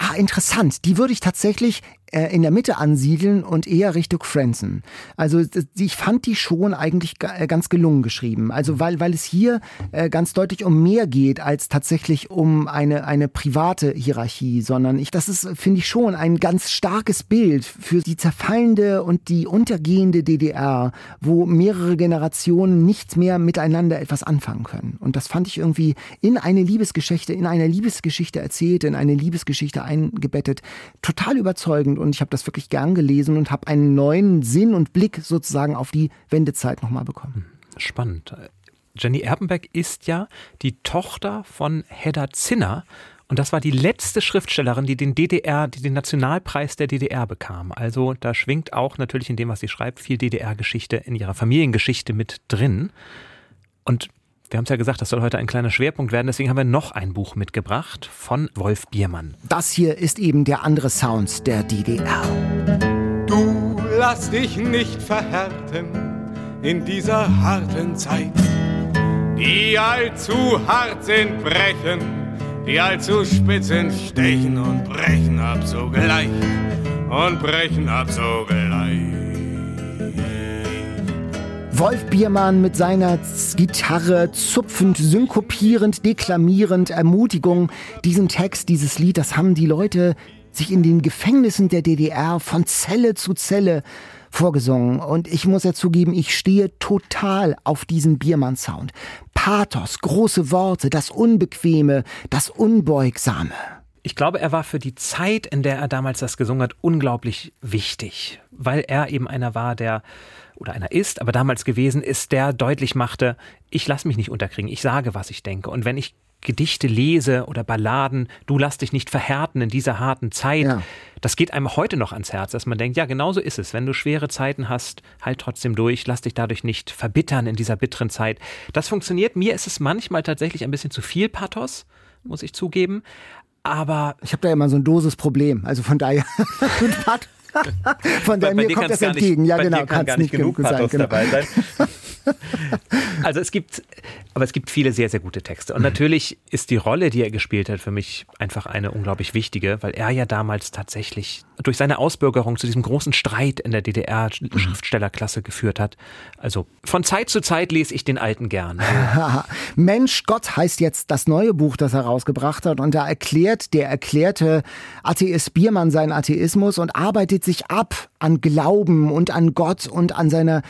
Ah, interessant. Die würde ich tatsächlich äh, in der Mitte ansiedeln und eher Richtung Franzen. Also ich fand die schon eigentlich äh, ganz gelungen geschrieben. Also weil, weil es hier äh, ganz deutlich um mehr geht als tatsächlich um eine, eine private Hierarchie, sondern ich, das ist, finde ich schon ein ganz starkes Bild für die zerfallende und die untergehende DDR, wo mehrere Generationen nicht mehr miteinander etwas anfangen können. Und das fand ich irgendwie in eine Liebesgeschichte, in einer Liebesgeschichte erzählt, in eine Liebesgeschichte eingebettet, total überzeugend und ich habe das wirklich gern gelesen und habe einen neuen Sinn und Blick sozusagen auf die Wendezeit nochmal bekommen. Hm, spannend. Jenny Erbenbeck ist ja die Tochter von Hedda Zinner Und das war die letzte Schriftstellerin, die den DDR, die den Nationalpreis der DDR bekam. Also da schwingt auch natürlich in dem, was sie schreibt, viel DDR-Geschichte in ihrer Familiengeschichte mit drin. Und wir haben es ja gesagt, das soll heute ein kleiner Schwerpunkt werden, deswegen haben wir noch ein Buch mitgebracht von Wolf Biermann. Das hier ist eben der andere Sound der DDR. Du lass dich nicht verhärten in dieser harten Zeit. Die allzu hart sind, brechen, die allzu spitz sind, stechen und brechen ab sogleich und brechen ab sogleich. Wolf Biermann mit seiner Gitarre zupfend, synkopierend, deklamierend, Ermutigung. Diesen Text, dieses Lied, das haben die Leute sich in den Gefängnissen der DDR von Zelle zu Zelle vorgesungen. Und ich muss ja zugeben, ich stehe total auf diesen Biermann-Sound. Pathos, große Worte, das Unbequeme, das Unbeugsame. Ich glaube, er war für die Zeit, in der er damals das gesungen hat, unglaublich wichtig, weil er eben einer war, der oder einer ist, aber damals gewesen ist, der deutlich machte, ich lasse mich nicht unterkriegen, ich sage, was ich denke. Und wenn ich Gedichte lese oder Balladen, du lass dich nicht verhärten in dieser harten Zeit. Ja. Das geht einem heute noch ans Herz, dass man denkt, ja, genau so ist es. Wenn du schwere Zeiten hast, halt trotzdem durch, lass dich dadurch nicht verbittern in dieser bitteren Zeit. Das funktioniert. Mir ist es manchmal tatsächlich ein bisschen zu viel Pathos, muss ich zugeben. Aber ich habe da immer so ein Dosis-Problem. Also von daher (laughs) (laughs) Von der mir kommt das entgegen. Nicht, ja, genau. Kann gar nicht genug Pathos sein, genau. dabei sein. (laughs) also es gibt, aber es gibt viele sehr, sehr gute Texte. Und natürlich ist die Rolle, die er gespielt hat, für mich einfach eine unglaublich wichtige, weil er ja damals tatsächlich durch seine Ausbürgerung zu diesem großen Streit in der DDR-Schriftstellerklasse geführt hat. Also von Zeit zu Zeit lese ich den Alten gern. (laughs) Mensch Gott heißt jetzt das neue Buch, das er rausgebracht hat. Und da erklärt der erklärte Atheist Biermann seinen Atheismus und arbeitet sich ab an Glauben und an Gott und an, seiner,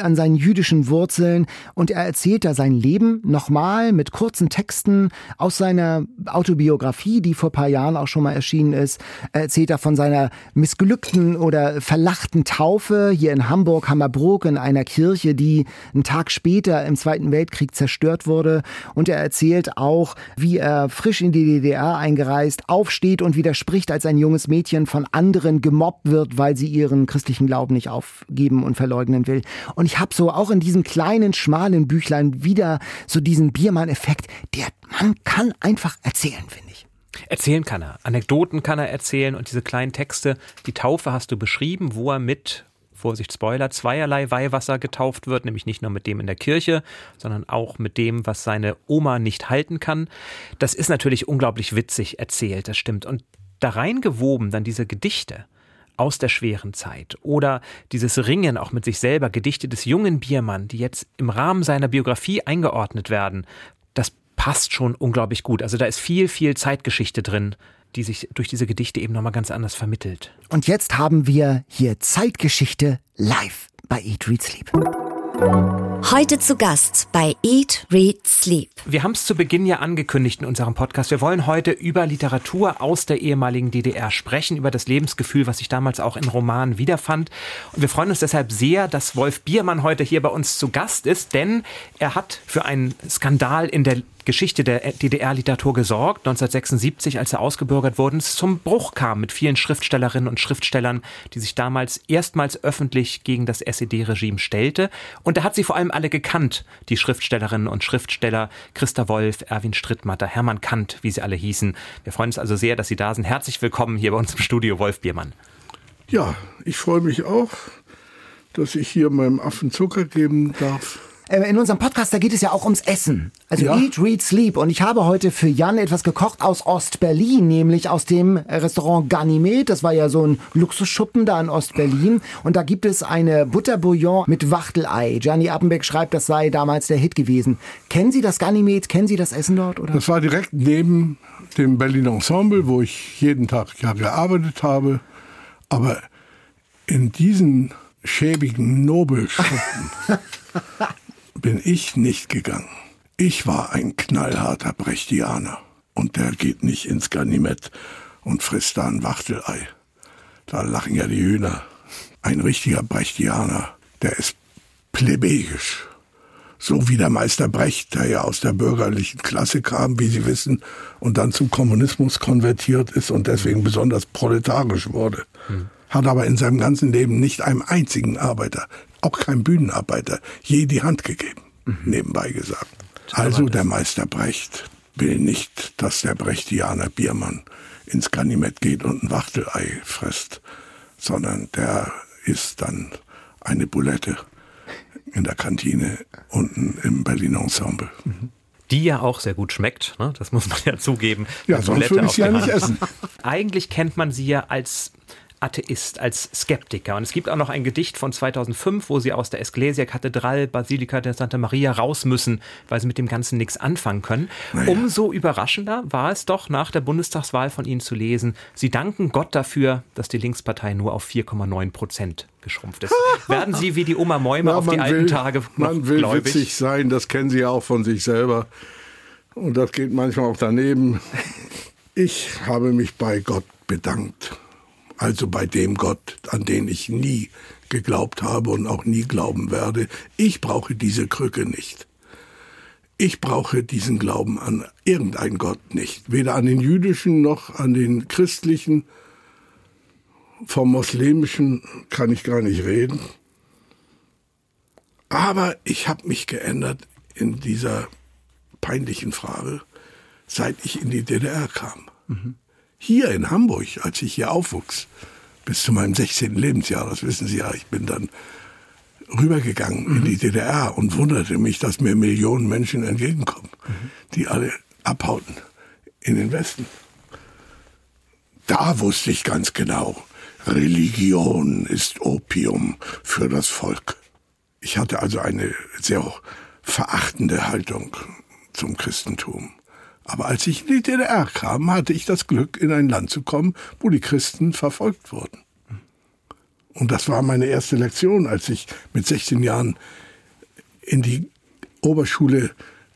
an seinen jüdischen Wurzeln. Und er erzählt da sein Leben nochmal mit kurzen Texten aus seiner Autobiografie, die vor paar Jahren auch schon mal erschienen ist. Er erzählt da von seiner missglückten oder verlachten Taufe hier in Hamburg, Hammerbrook, in einer Kirche, die einen Tag später im Zweiten Weltkrieg zerstört wurde. Und er erzählt auch, wie er frisch in die DDR eingereist aufsteht und widerspricht, als ein junges Mädchen von anderen gemobbt wird, weil sie ihren ihren christlichen Glauben nicht aufgeben und verleugnen will. Und ich habe so auch in diesem kleinen, schmalen Büchlein wieder so diesen Biermann-Effekt. Der Mann kann einfach erzählen, finde ich. Erzählen kann er. Anekdoten kann er erzählen und diese kleinen Texte. Die Taufe hast du beschrieben, wo er mit Vorsicht Spoiler, zweierlei Weihwasser getauft wird, nämlich nicht nur mit dem in der Kirche, sondern auch mit dem, was seine Oma nicht halten kann. Das ist natürlich unglaublich witzig erzählt, das stimmt. Und da reingewoben dann diese Gedichte, aus der schweren Zeit oder dieses Ringen auch mit sich selber, Gedichte des jungen Biermann, die jetzt im Rahmen seiner Biografie eingeordnet werden, das passt schon unglaublich gut. Also da ist viel, viel Zeitgeschichte drin, die sich durch diese Gedichte eben nochmal ganz anders vermittelt. Und jetzt haben wir hier Zeitgeschichte live bei Eat, Read, Sleep. Heute zu Gast bei Eat, Read, Sleep. Wir haben es zu Beginn ja angekündigt in unserem Podcast. Wir wollen heute über Literatur aus der ehemaligen DDR sprechen, über das Lebensgefühl, was sich damals auch in Romanen wiederfand. Und wir freuen uns deshalb sehr, dass Wolf Biermann heute hier bei uns zu Gast ist, denn er hat für einen Skandal in der Geschichte der DDR-Literatur gesorgt, 1976, als er ausgebürgert wurde, es zum Bruch kam mit vielen Schriftstellerinnen und Schriftstellern, die sich damals erstmals öffentlich gegen das SED-Regime stellte. Und er hat sie vor allem alle gekannt, die Schriftstellerinnen und Schriftsteller Christa Wolf, Erwin Strittmatter, Hermann Kant, wie sie alle hießen. Wir freuen uns also sehr, dass Sie da sind. Herzlich willkommen hier bei uns im Studio, Wolf Biermann. Ja, ich freue mich auch, dass ich hier meinem Affen Zucker geben darf. Äh, in unserem Podcast, da geht es ja auch ums Essen. Also ja. Eat, Read, Sleep. Und ich habe heute für Jan etwas gekocht aus Ostberlin, nämlich aus dem Restaurant Ganymed. Das war ja so ein Luxusschuppen da in Ostberlin. Und da gibt es eine Butterbouillon mit Wachtelei. Gianni Appenbeck schreibt, das sei damals der Hit gewesen. Kennen Sie das Ganymed? Kennen Sie das Essen dort? Oder? Das war direkt neben dem Berlin Ensemble, wo ich jeden Tag ja gearbeitet habe. Aber in diesen schäbigen Nobelschuppen (laughs) bin ich nicht gegangen. Ich war ein knallharter Brechtianer. Und der geht nicht ins Ganimett und frisst da ein Wachtelei. Da lachen ja die Hühner. Ein richtiger Brechtianer, der ist plebejisch. So wie der Meister Brecht, der ja aus der bürgerlichen Klasse kam, wie Sie wissen, und dann zum Kommunismus konvertiert ist und deswegen besonders proletarisch wurde. Hm. Hat aber in seinem ganzen Leben nicht einem einzigen Arbeiter, auch keinem Bühnenarbeiter, je die Hand gegeben, mhm. nebenbei gesagt. Also der Meister Brecht will nicht, dass der Brechtianer Biermann ins Ganymed geht und ein Wachtelei frisst, sondern der isst dann eine Boulette in der Kantine unten im Berlin Ensemble. Die ja auch sehr gut schmeckt, ne? das muss man ja zugeben. Ja, sonst würde ich sie ja nicht essen. Eigentlich kennt man sie ja als Atheist, als Skeptiker. Und es gibt auch noch ein Gedicht von 2005, wo sie aus der Esglesia Kathedral Basilika de Santa Maria raus müssen, weil sie mit dem Ganzen nichts anfangen können. Naja. Umso überraschender war es doch nach der Bundestagswahl von Ihnen zu lesen, Sie danken Gott dafür, dass die Linkspartei nur auf 4,9 Prozent geschrumpft ist. (laughs) Werden Sie wie die Oma Mäume Na, auf die alten Tage noch Man will gläubig? witzig sein, das kennen Sie ja auch von sich selber. Und das geht manchmal auch daneben. (laughs) Ich habe mich bei Gott bedankt also bei dem Gott, an den ich nie geglaubt habe und auch nie glauben werde. Ich brauche diese Krücke nicht. Ich brauche diesen Glauben an irgendeinen Gott nicht, weder an den jüdischen noch an den christlichen. Vom muslimischen kann ich gar nicht reden. Aber ich habe mich geändert in dieser peinlichen Frage, seit ich in die DDR kam. Mhm hier in Hamburg, als ich hier aufwuchs, bis zu meinem 16. Lebensjahr, das wissen Sie ja, ich bin dann rübergegangen mhm. in die DDR und wunderte mich, dass mir Millionen Menschen entgegenkommen, mhm. die alle abhauten in den Westen. Da wusste ich ganz genau, Religion ist Opium für das Volk. Ich hatte also eine sehr verachtende Haltung zum Christentum. Aber als ich in die DDR kam, hatte ich das Glück, in ein Land zu kommen, wo die Christen verfolgt wurden. Und das war meine erste Lektion, als ich mit 16 Jahren in die Oberschule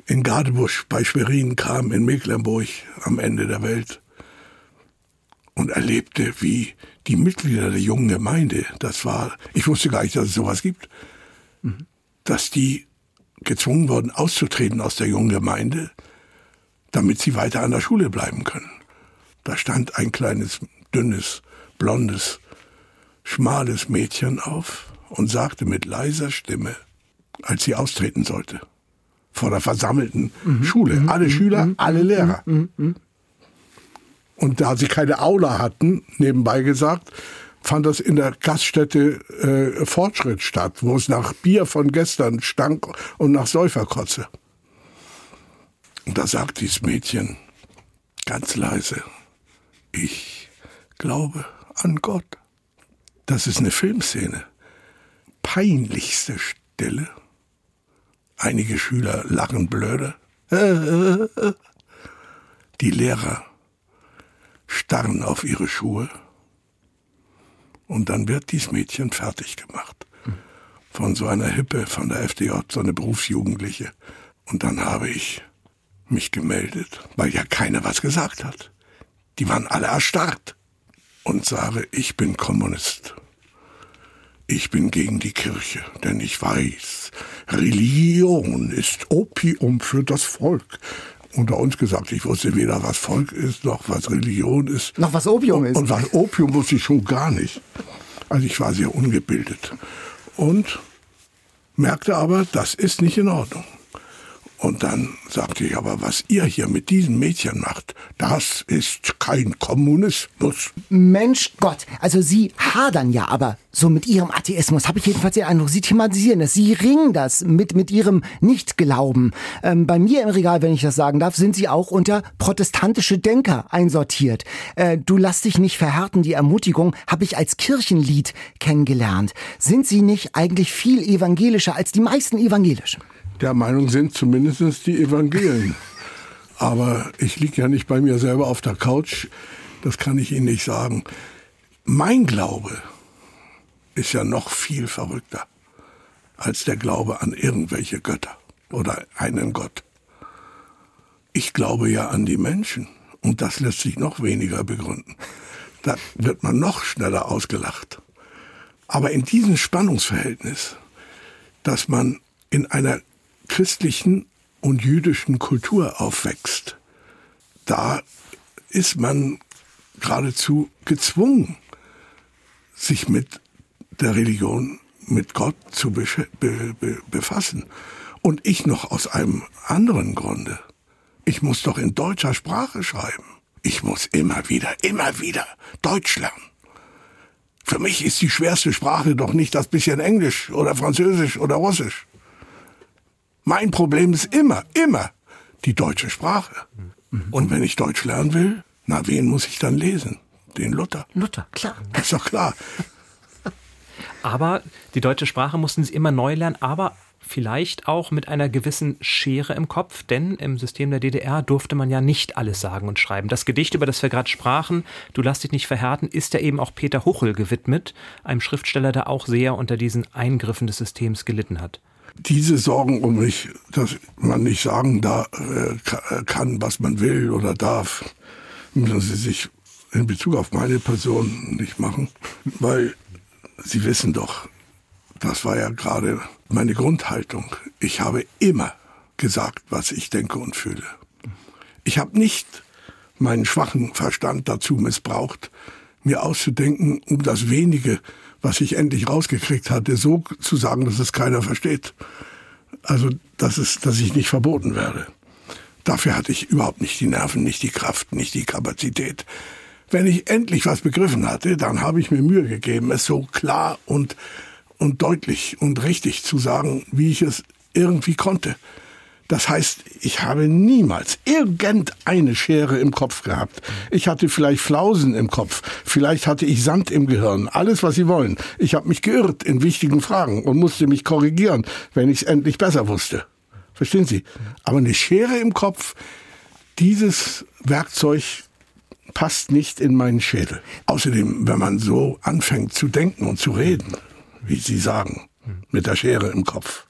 in Gadebusch bei Schwerin kam, in Mecklenburg am Ende der Welt. Und erlebte, wie die Mitglieder der jungen Gemeinde, das war, ich wusste gar nicht, dass es sowas gibt, mhm. dass die gezwungen wurden, auszutreten aus der jungen Gemeinde, damit sie weiter an der Schule bleiben können. Da stand ein kleines, dünnes, blondes, schmales Mädchen auf und sagte mit leiser Stimme, als sie austreten sollte, vor der versammelten mhm. Schule, mhm. alle Schüler, mhm. alle Lehrer. Mhm. Mhm. Und da sie keine Aula hatten, nebenbei gesagt, fand das in der Gaststätte äh, Fortschritt statt, wo es nach Bier von gestern stank und nach Säuferkotze. Und da sagt dieses Mädchen ganz leise, ich glaube an Gott. Das ist eine Filmszene. Peinlichste Stille. Einige Schüler lachen blöde. (laughs) Die Lehrer starren auf ihre Schuhe. Und dann wird dieses Mädchen fertig gemacht. Von so einer Hippe von der FDJ, so eine Berufsjugendliche. Und dann habe ich mich gemeldet, weil ja keiner was gesagt hat. Die waren alle erstarrt und sage, ich bin Kommunist. Ich bin gegen die Kirche, denn ich weiß, Religion ist Opium für das Volk. Unter uns gesagt, ich wusste weder, was Volk ist, noch was Religion ist. Noch was Opium ist. Und was Opium wusste ich schon gar nicht. Also ich war sehr ungebildet. Und merkte aber, das ist nicht in Ordnung. Und dann sagte ich, aber was ihr hier mit diesen Mädchen macht, das ist kein Kommunismus. Mensch Gott, also Sie hadern ja aber so mit Ihrem Atheismus, habe ich jedenfalls den Eindruck. Sie thematisieren das, Sie ringen das mit, mit Ihrem Nichtglauben. Ähm, bei mir im Regal, wenn ich das sagen darf, sind Sie auch unter protestantische Denker einsortiert. Äh, du lass dich nicht verhärten, die Ermutigung habe ich als Kirchenlied kennengelernt. Sind Sie nicht eigentlich viel evangelischer als die meisten Evangelischen? Der Meinung sind, zumindest die Evangelien. Aber ich liege ja nicht bei mir selber auf der Couch, das kann ich Ihnen nicht sagen. Mein Glaube ist ja noch viel verrückter als der Glaube an irgendwelche Götter oder einen Gott. Ich glaube ja an die Menschen und das lässt sich noch weniger begründen. Da wird man noch schneller ausgelacht. Aber in diesem Spannungsverhältnis, dass man in einer christlichen und jüdischen Kultur aufwächst, da ist man geradezu gezwungen, sich mit der Religion, mit Gott zu be be befassen. Und ich noch aus einem anderen Grunde. Ich muss doch in deutscher Sprache schreiben. Ich muss immer wieder, immer wieder Deutsch lernen. Für mich ist die schwerste Sprache doch nicht das bisschen Englisch oder Französisch oder Russisch. Mein Problem ist immer, immer die deutsche Sprache. Und wenn ich Deutsch lernen will, na, wen muss ich dann lesen? Den Luther. Luther, klar. (laughs) Ist doch klar. (laughs) Aber die deutsche Sprache mussten sie immer neu lernen, aber vielleicht auch mit einer gewissen Schere im Kopf, denn im System der DDR durfte man ja nicht alles sagen und schreiben. Das Gedicht, über das wir gerade sprachen, Du lass dich nicht verhärten, ist ja eben auch Peter Huchel gewidmet, einem Schriftsteller, der auch sehr unter diesen Eingriffen des Systems gelitten hat. Diese Sorgen um mich, dass man nicht sagen da, äh, kann, was man will oder darf, müssen Sie sich in Bezug auf meine Person nicht machen, weil Sie wissen doch, das war ja gerade meine Grundhaltung. Ich habe immer gesagt, was ich denke und fühle. Ich habe nicht meinen schwachen Verstand dazu missbraucht, mir auszudenken, um das wenige, was ich endlich rausgekriegt hatte, so zu sagen, dass es keiner versteht. Also, dass, es, dass ich nicht verboten werde. Dafür hatte ich überhaupt nicht die Nerven, nicht die Kraft, nicht die Kapazität. Wenn ich endlich was begriffen hatte, dann habe ich mir Mühe gegeben, es so klar und, und deutlich und richtig zu sagen, wie ich es irgendwie konnte. Das heißt, ich habe niemals irgendeine Schere im Kopf gehabt. Ich hatte vielleicht Flausen im Kopf, vielleicht hatte ich Sand im Gehirn, alles, was Sie wollen. Ich habe mich geirrt in wichtigen Fragen und musste mich korrigieren, wenn ich es endlich besser wusste. Verstehen Sie? Aber eine Schere im Kopf, dieses Werkzeug passt nicht in meinen Schädel. Außerdem, wenn man so anfängt zu denken und zu reden, wie Sie sagen, mit der Schere im Kopf,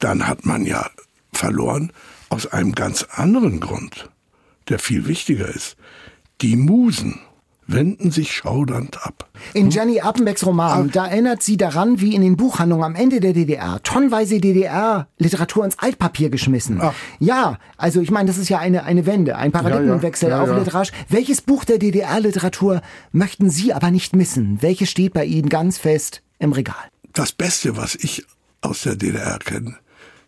dann hat man ja verloren aus einem ganz anderen Grund, der viel wichtiger ist. Die Musen wenden sich schaudernd ab. In Jenny Appenbecks Roman, Ah. da erinnert sie daran, wie in den Buchhandlungen am Ende der DDR tonnenweise DDR-Literatur ins Altpapier geschmissen. Ach. Ja, also ich meine, das ist ja eine, eine Wende, ein Paradigmenwechsel Ja, ja. Ja, auf literarisch. Welches Buch der DDR-Literatur möchten Sie aber nicht missen? Welches steht bei Ihnen ganz fest im Regal? Das Beste, was ich aus der DDR kenne,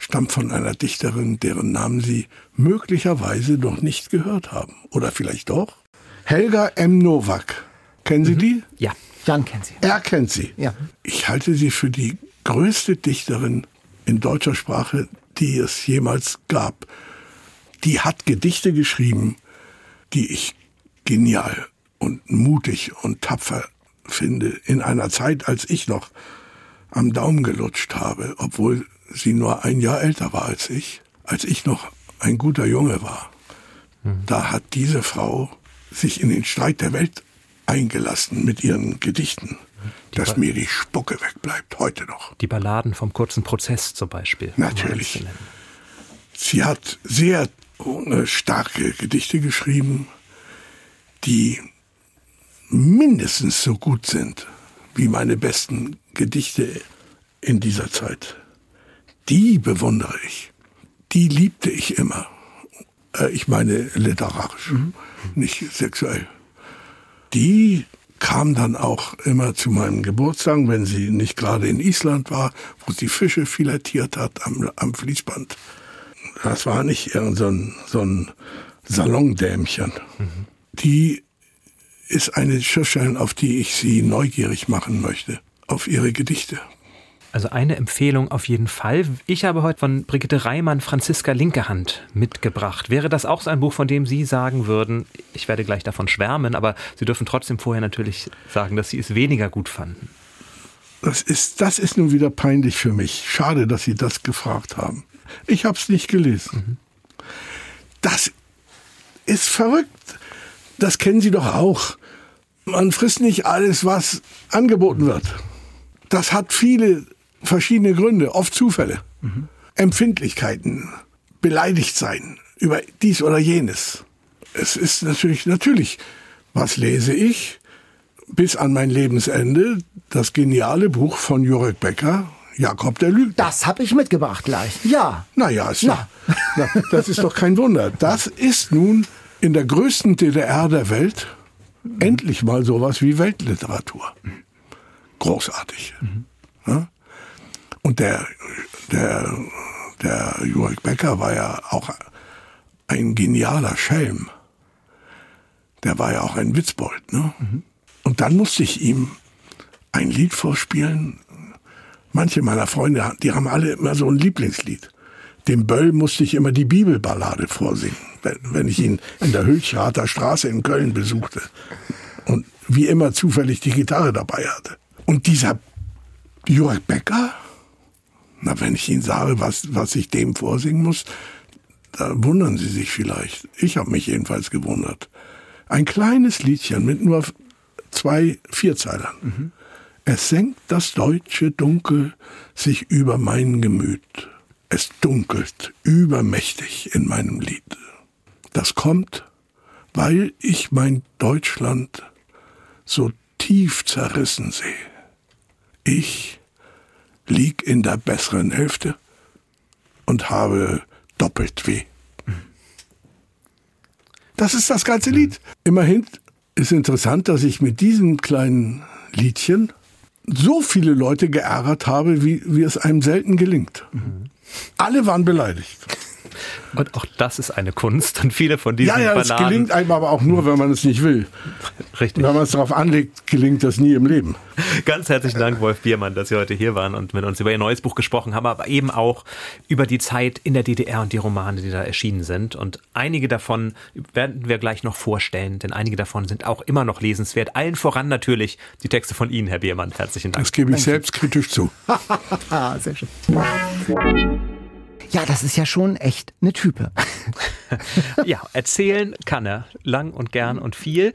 stammt von einer Dichterin, deren Namen Sie möglicherweise noch nicht gehört haben. Oder vielleicht doch? Helga M. Nowak. Kennen Sie die? Ja. Jan kennt Sie. Er kennt sie. Ja. Ich halte sie für die größte Dichterin in deutscher Sprache, die es jemals gab. Die hat Gedichte geschrieben, die ich genial und mutig und tapfer finde. In einer Zeit, als ich noch am Daumen gelutscht habe, obwohl sie nur ein Jahr älter war als ich, als ich noch ein guter Junge war. Da hat diese Frau sich in den Streit der Welt eingelassen mit ihren Gedichten, dass mir die Spucke wegbleibt, heute noch. Die Balladen vom kurzen Prozess zum Beispiel. Natürlich. Sie hat sehr starke Gedichte geschrieben, die mindestens so gut sind wie meine besten Gedichte in dieser Zeit. Die bewundere ich. Die liebte ich immer. Äh, Ich meine literarisch, nicht sexuell. Die kam dann auch immer zu meinem Geburtstag, wenn sie nicht gerade in Island war, wo sie Fische filetiert hat am, am Fließband. Das war nicht irgend so ein, Salondämchen. Die ist eine Schriftstellerin, auf die ich Sie neugierig machen möchte, auf ihre Gedichte. Also eine Empfehlung auf jeden Fall. Ich habe heute von Brigitte Reimann Franziska Linke Hand mitgebracht. Wäre das auch so ein Buch, von dem Sie sagen würden, ich werde gleich davon schwärmen, aber Sie dürfen trotzdem vorher natürlich sagen, dass Sie es weniger gut fanden. Das ist, das ist nun wieder peinlich für mich. Schade, dass Sie das gefragt haben. Ich habe es nicht gelesen. Das ist verrückt. Das kennen Sie doch auch. Man frisst nicht alles, was angeboten wird. Das hat viele verschiedene Gründe, oft Zufälle. Empfindlichkeiten, beleidigt sein über dies oder jenes. Es ist natürlich, natürlich, was lese ich? Bis an mein Lebensende das geniale Buch von Jurek Becker, Jakob der Lügner. Das habe ich mitgebracht gleich. Ja. Naja, ist doch, na, das ist doch kein Wunder. Das ist nun in der größten DDR der Welt endlich mal sowas wie Weltliteratur. Großartig. Ja? Und der, der, der Jurek Becker war ja auch ein genialer Schelm. Der war ja auch ein Witzbold. Ne? Und dann musste ich ihm ein Lied vorspielen. Manche meiner Freunde, die haben alle immer so ein Lieblingslied. Dem Böll musste ich immer die Bibelballade vorsingen, wenn, wenn ich ihn in der Hülschrater Straße in Köln besuchte. Und wie immer zufällig die Gitarre dabei hatte. Und dieser Jurek Becker, na, wenn ich ihn sage, was, was ich dem vorsingen muss, da wundern Sie sich vielleicht. Ich habe mich jedenfalls gewundert. Ein kleines Liedchen mit nur zwei Vierzeilern. Mhm. Es senkt das deutsche Dunkel sich über mein Gemüt. Es dunkelt übermächtig in meinem Lied. Das kommt, weil ich mein Deutschland so tief zerrissen sehe. Ich lieg in der besseren Hälfte und habe doppelt weh. Das ist das ganze Lied. Immerhin ist interessant, dass ich mit diesem kleinen Liedchen so viele Leute geärgert habe, wie, wie es einem selten gelingt. Mhm. Alle waren beleidigt. Und auch das ist eine Kunst. Und viele von diesen Ja, ja, es Balladen, gelingt einem aber auch nur, wenn man es nicht will. Richtig. Wenn man es darauf anlegt, gelingt das nie im Leben. Ganz herzlichen Dank, Wolf Biermann, dass Sie heute hier waren und mit uns über Ihr neues Buch gesprochen haben, aber eben auch über die Zeit in der DDR und die Romane, die da erschienen sind. Und einige davon werden wir gleich noch vorstellen, denn einige davon sind auch immer noch lesenswert. Allen voran natürlich die Texte von Ihnen, Herr Biermann. Herzlichen Dank. Das gebe ich selbstkritisch zu. Ah, (laughs) sehr schön. Ja, das ist ja schon echt eine Type. (laughs) ja, erzählen kann er lang und gern und viel,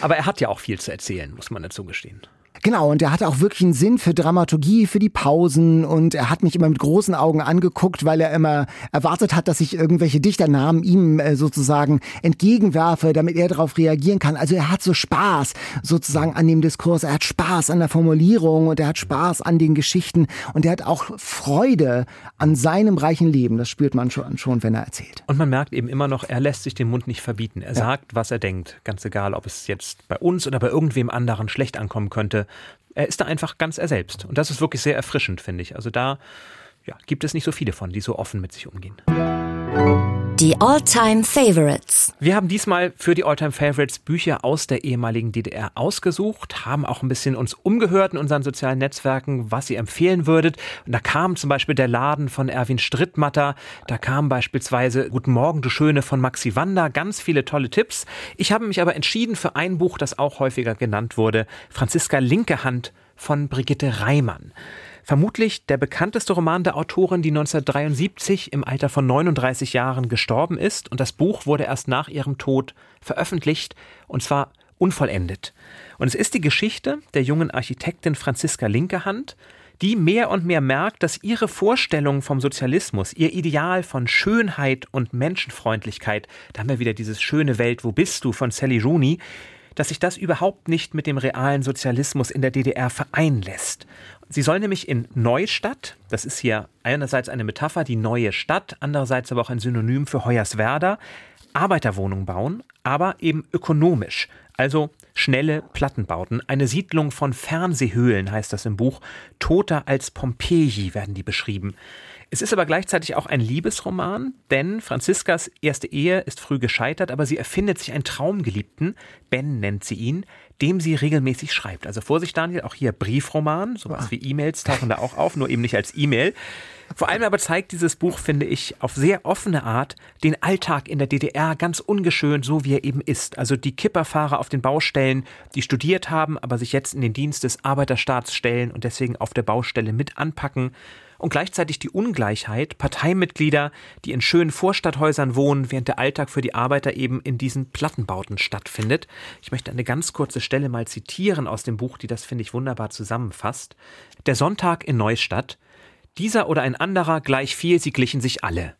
aber er hat ja auch viel zu erzählen, muss man dazu gestehen. Genau, und er hatte auch wirklich einen Sinn für Dramaturgie, für die Pausen und er hat mich immer mit großen Augen angeguckt, weil er immer erwartet hat, dass ich irgendwelche Dichternamen ihm äh, sozusagen entgegenwerfe, damit er darauf reagieren kann. Also er hat so Spaß sozusagen an dem Diskurs, er hat Spaß an der Formulierung und er hat Spaß an den Geschichten und er hat auch Freude an seinem reichen Leben. Das spürt man schon, schon wenn er erzählt. Und man merkt eben immer noch, er lässt sich den Mund nicht verbieten. Er ja. sagt, was er denkt, ganz egal, ob es jetzt bei uns oder bei irgendwem anderen schlecht ankommen könnte er ist da einfach ganz er selbst. Und das ist wirklich sehr erfrischend, finde ich. Also da ja, gibt es nicht so viele von, die so offen mit sich umgehen. Die All-Time Favorites. Wir haben diesmal für die All-Time Favorites Bücher aus der ehemaligen DDR ausgesucht, haben auch ein bisschen uns umgehört in unseren sozialen Netzwerken, was ihr empfehlen würdet. Und da kam zum Beispiel der Laden von Erwin Strittmatter, da kam beispielsweise Guten Morgen, du Schöne von Maxi Wanda, ganz viele tolle Tipps. Ich habe mich aber entschieden für ein Buch, das auch häufiger genannt wurde, Franziska Linke Hand von Brigitte Reimann. Vermutlich der bekannteste Roman der Autorin, die 1973 im Alter von 39 Jahren gestorben ist. Und das Buch wurde erst nach ihrem Tod veröffentlicht, und zwar unvollendet. Und es ist die Geschichte der jungen Architektin Franziska Linkehand, die mehr und mehr merkt, dass ihre Vorstellung vom Sozialismus, ihr Ideal von Schönheit und Menschenfreundlichkeit, da haben wir wieder dieses schöne Welt, wo bist du von Sally Rooney, dass sich das überhaupt nicht mit dem realen Sozialismus in der DDR vereinen lässt. Sie soll nämlich in Neustadt, das ist hier einerseits eine Metapher, die neue Stadt, andererseits aber auch ein Synonym für Hoyerswerda, Arbeiterwohnungen bauen, aber eben ökonomisch. Also schnelle Plattenbauten. Eine Siedlung von Fernsehhöhlen heißt das im Buch. Toter als Pompeji werden die beschrieben. Es ist aber gleichzeitig auch ein Liebesroman, denn Franziskas erste Ehe ist früh gescheitert, aber sie erfindet sich einen Traumgeliebten, Ben nennt sie ihn, dem sie regelmäßig schreibt. Also Vorsicht, Daniel, auch hier Briefroman, sowas wie E-Mails tauchen da auch auf, nur eben nicht als E-Mail. Vor allem aber zeigt dieses Buch, finde ich, auf sehr offene Art den Alltag in der DDR ganz ungeschönt, so wie er eben ist. Also die Kipperfahrer auf den Baustellen, die studiert haben, aber sich jetzt in den Dienst des Arbeiterstaats stellen und deswegen auf der Baustelle mit anpacken und gleichzeitig die Ungleichheit, Parteimitglieder, die in schönen Vorstadthäusern wohnen, während der Alltag für die Arbeiter eben in diesen Plattenbauten stattfindet. Ich möchte eine ganz kurze Stelle mal zitieren aus dem Buch, die das, finde ich, wunderbar zusammenfasst. Der Sonntag in Neustadt. Dieser oder ein anderer gleich viel, sie glichen sich alle.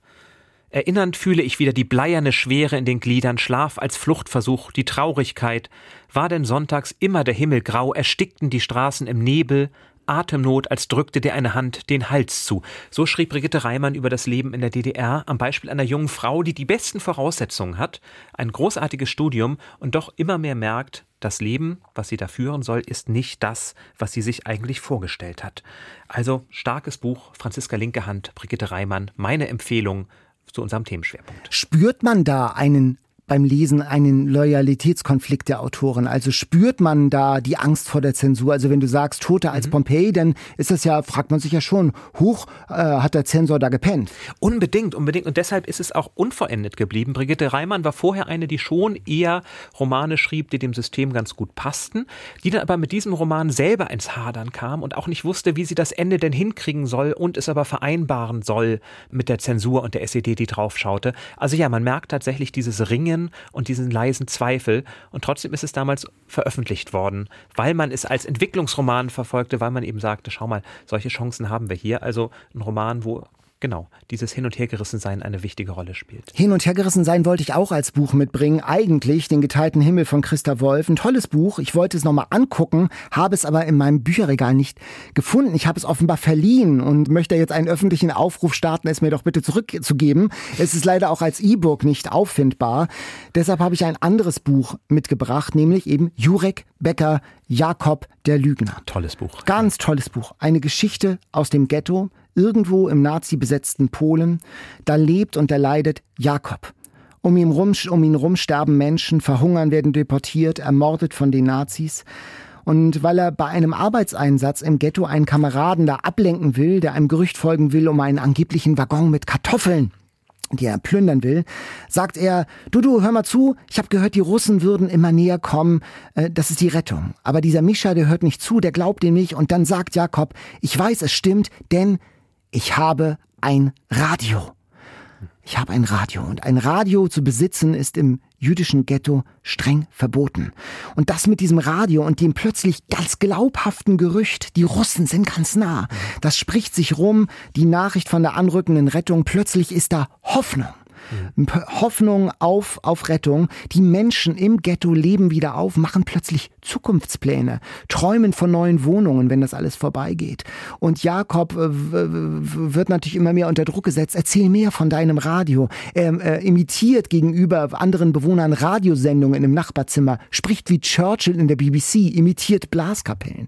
Erinnernd fühle ich wieder die bleierne Schwere in den Gliedern, Schlaf als Fluchtversuch, die Traurigkeit. War denn sonntags immer der Himmel grau, erstickten die Straßen im Nebel, Atemnot, als drückte dir eine Hand den Hals zu. So schrieb Brigitte Reimann über das Leben in der DDR am Beispiel einer jungen Frau, die die besten Voraussetzungen hat, ein großartiges Studium und doch immer mehr merkt, das Leben, was sie da führen soll, ist nicht das, was sie sich eigentlich vorgestellt hat. Also starkes Buch, Franziska Linke Hand, Brigitte Reimann, meine Empfehlung zu unserem Themenschwerpunkt. Spürt man da einen beim Lesen einen Loyalitätskonflikt der Autoren? Also spürt man da die Angst vor der Zensur? Also wenn du sagst Tote als mhm. Pompeii, dann ist das ja, fragt man sich ja schon, hoch äh, hat der Zensor da gepennt? Unbedingt, unbedingt. Und deshalb ist es auch unvollendet geblieben. Brigitte Reimann war vorher eine, die schon eher Romane schrieb, die dem System ganz gut passten, die dann aber mit diesem Roman selber ins Hadern kam und auch nicht wusste, wie sie das Ende denn hinkriegen soll und es aber vereinbaren soll mit der Zensur und der SED, die draufschaute. Also ja, man merkt tatsächlich dieses Ringen Ringen und diesen leisen Zweifel. Und trotzdem ist es damals veröffentlicht worden, weil man es als Entwicklungsroman verfolgte, weil man eben sagte, schau mal, solche Chancen haben wir hier. Also ein Roman, wo genau, dieses Hin- und Hergerissensein eine wichtige Rolle spielt. Hin- und Hergerissensein wollte ich auch als Buch mitbringen. Eigentlich den geteilten Himmel von Christa Wolf. Ein tolles Buch. Ich wollte es nochmal angucken, habe es aber in meinem Bücherregal nicht gefunden. Ich habe es offenbar verliehen und möchte jetzt einen öffentlichen Aufruf starten, es mir doch bitte zurückzugeben. Es ist leider auch als E-Book nicht auffindbar. Deshalb habe ich ein anderes Buch mitgebracht, nämlich eben Jurek Becker Jakob der Lügner. Tolles Buch. Ganz tolles Buch. Eine Geschichte aus dem Ghetto irgendwo im nazi-besetzten Polen, da lebt und erleidet Jakob. Um ihn, rum, um ihn rum sterben Menschen, verhungern, werden deportiert, ermordet von den Nazis. Und weil er bei einem Arbeitseinsatz im Ghetto einen Kameraden da ablenken will, der einem Gerücht folgen will um einen angeblichen Waggon mit Kartoffeln, die er plündern will, sagt er, du, du, hör mal zu, ich habe gehört, die Russen würden immer näher kommen, äh, das ist die Rettung. Aber dieser Mischa, der hört nicht zu, der glaubt ihm nicht und dann sagt Jakob, ich weiß, es stimmt, denn ich habe ein Radio. Ich habe ein Radio und ein Radio zu besitzen ist im jüdischen Ghetto streng verboten. Und das mit diesem Radio und dem plötzlich ganz glaubhaften Gerücht, die Russen sind ganz nah. Das spricht sich rum, die Nachricht von der anrückenden Rettung, plötzlich ist da Hoffnung. Hoffnung auf, auf Rettung. Die Menschen im Ghetto leben wieder auf, machen plötzlich Zukunftspläne, träumen von neuen Wohnungen, wenn das alles vorbeigeht. Und Jakob äh, wird natürlich immer mehr unter Druck gesetzt. Erzähl mehr von deinem Radio. Er äh, imitiert gegenüber anderen Bewohnern Radiosendungen im Nachbarzimmer, spricht wie Churchill in der BBC, imitiert Blaskapellen.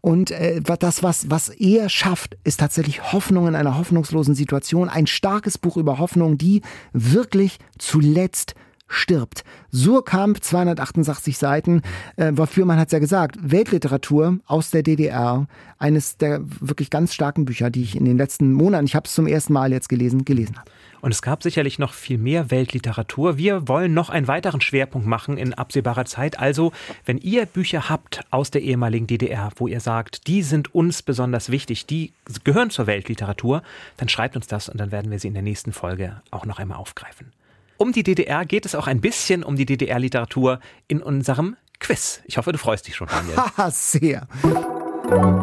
Und äh, das, was, was er schafft, ist tatsächlich Hoffnung in einer hoffnungslosen Situation. Ein starkes Buch über Hoffnung, die wirklich zuletzt stirbt. Surkamp, 268 Seiten, äh, wofür man hat es ja gesagt, Weltliteratur aus der DDR, eines der wirklich ganz starken Bücher, die ich in den letzten Monaten, ich habe es zum ersten Mal jetzt gelesen, gelesen habe. Und es gab sicherlich noch viel mehr Weltliteratur. Wir wollen noch einen weiteren Schwerpunkt machen in absehbarer Zeit. Also, wenn ihr Bücher habt aus der ehemaligen DDR, wo ihr sagt, die sind uns besonders wichtig, die gehören zur Weltliteratur, dann schreibt uns das und dann werden wir sie in der nächsten Folge auch noch einmal aufgreifen. Um die DDR geht es auch ein bisschen um die DDR-Literatur in unserem Quiz. Ich hoffe, du freust dich schon, Daniel. (laughs) Haha, sehr.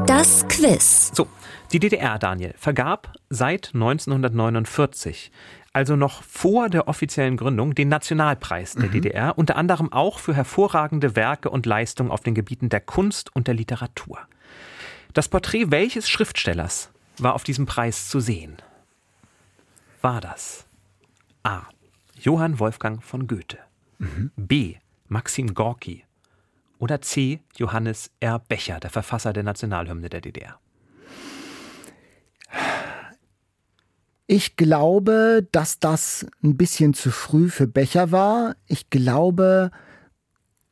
Das Quiz. So, die DDR, Daniel, vergab seit 1949 also noch vor der offiziellen Gründung, den Nationalpreis der mhm. DDR, unter anderem auch für hervorragende Werke und Leistungen auf den Gebieten der Kunst und der Literatur. Das Porträt welches Schriftstellers war auf diesem Preis zu sehen? War das A. Johann Wolfgang von Goethe. Mhm. B. Maxim Gorki. Oder C. Johannes R. Becher, der Verfasser der Nationalhymne der DDR. Ich glaube, dass das ein bisschen zu früh für Becher war. Ich glaube,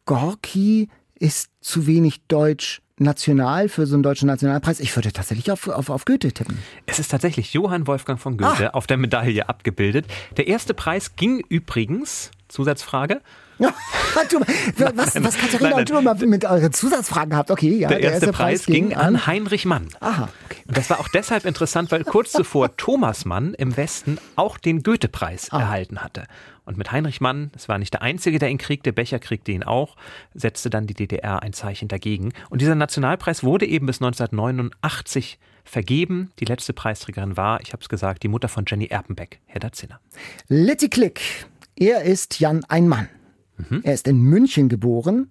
Gorki ist zu wenig deutsch national für so einen deutschen Nationalpreis? Ich würde tatsächlich auf, auf, auf Goethe tippen. Es ist tatsächlich Johann Wolfgang von Goethe ah. auf der Medaille abgebildet. Der erste Preis ging übrigens, Zusatzfrage, du, (laughs) (laughs) was, nein, was Katharina nein, nein. und du mit euren Zusatzfragen habt. Okay, ja. Der, der erste, erste, Preis, ging an, an Heinrich Mann. Aha, okay. Und das war auch deshalb interessant, weil kurz zuvor (laughs) Thomas Mann im Westen auch den Goethe-Preis ah. erhalten hatte. Und mit Heinrich Mann, das war nicht der Einzige, der ihn kriegte, Becher kriegte ihn auch, setzte dann die DDR ein Zeichen dagegen. Und dieser Nationalpreis wurde eben bis 1989 vergeben. Die letzte Preisträgerin war, ich habe es gesagt, die Mutter von Jenny Erpenbeck, Hedda Zinner. Litty Klick, er ist Jan ein Mann. Mhm. Er ist in München geboren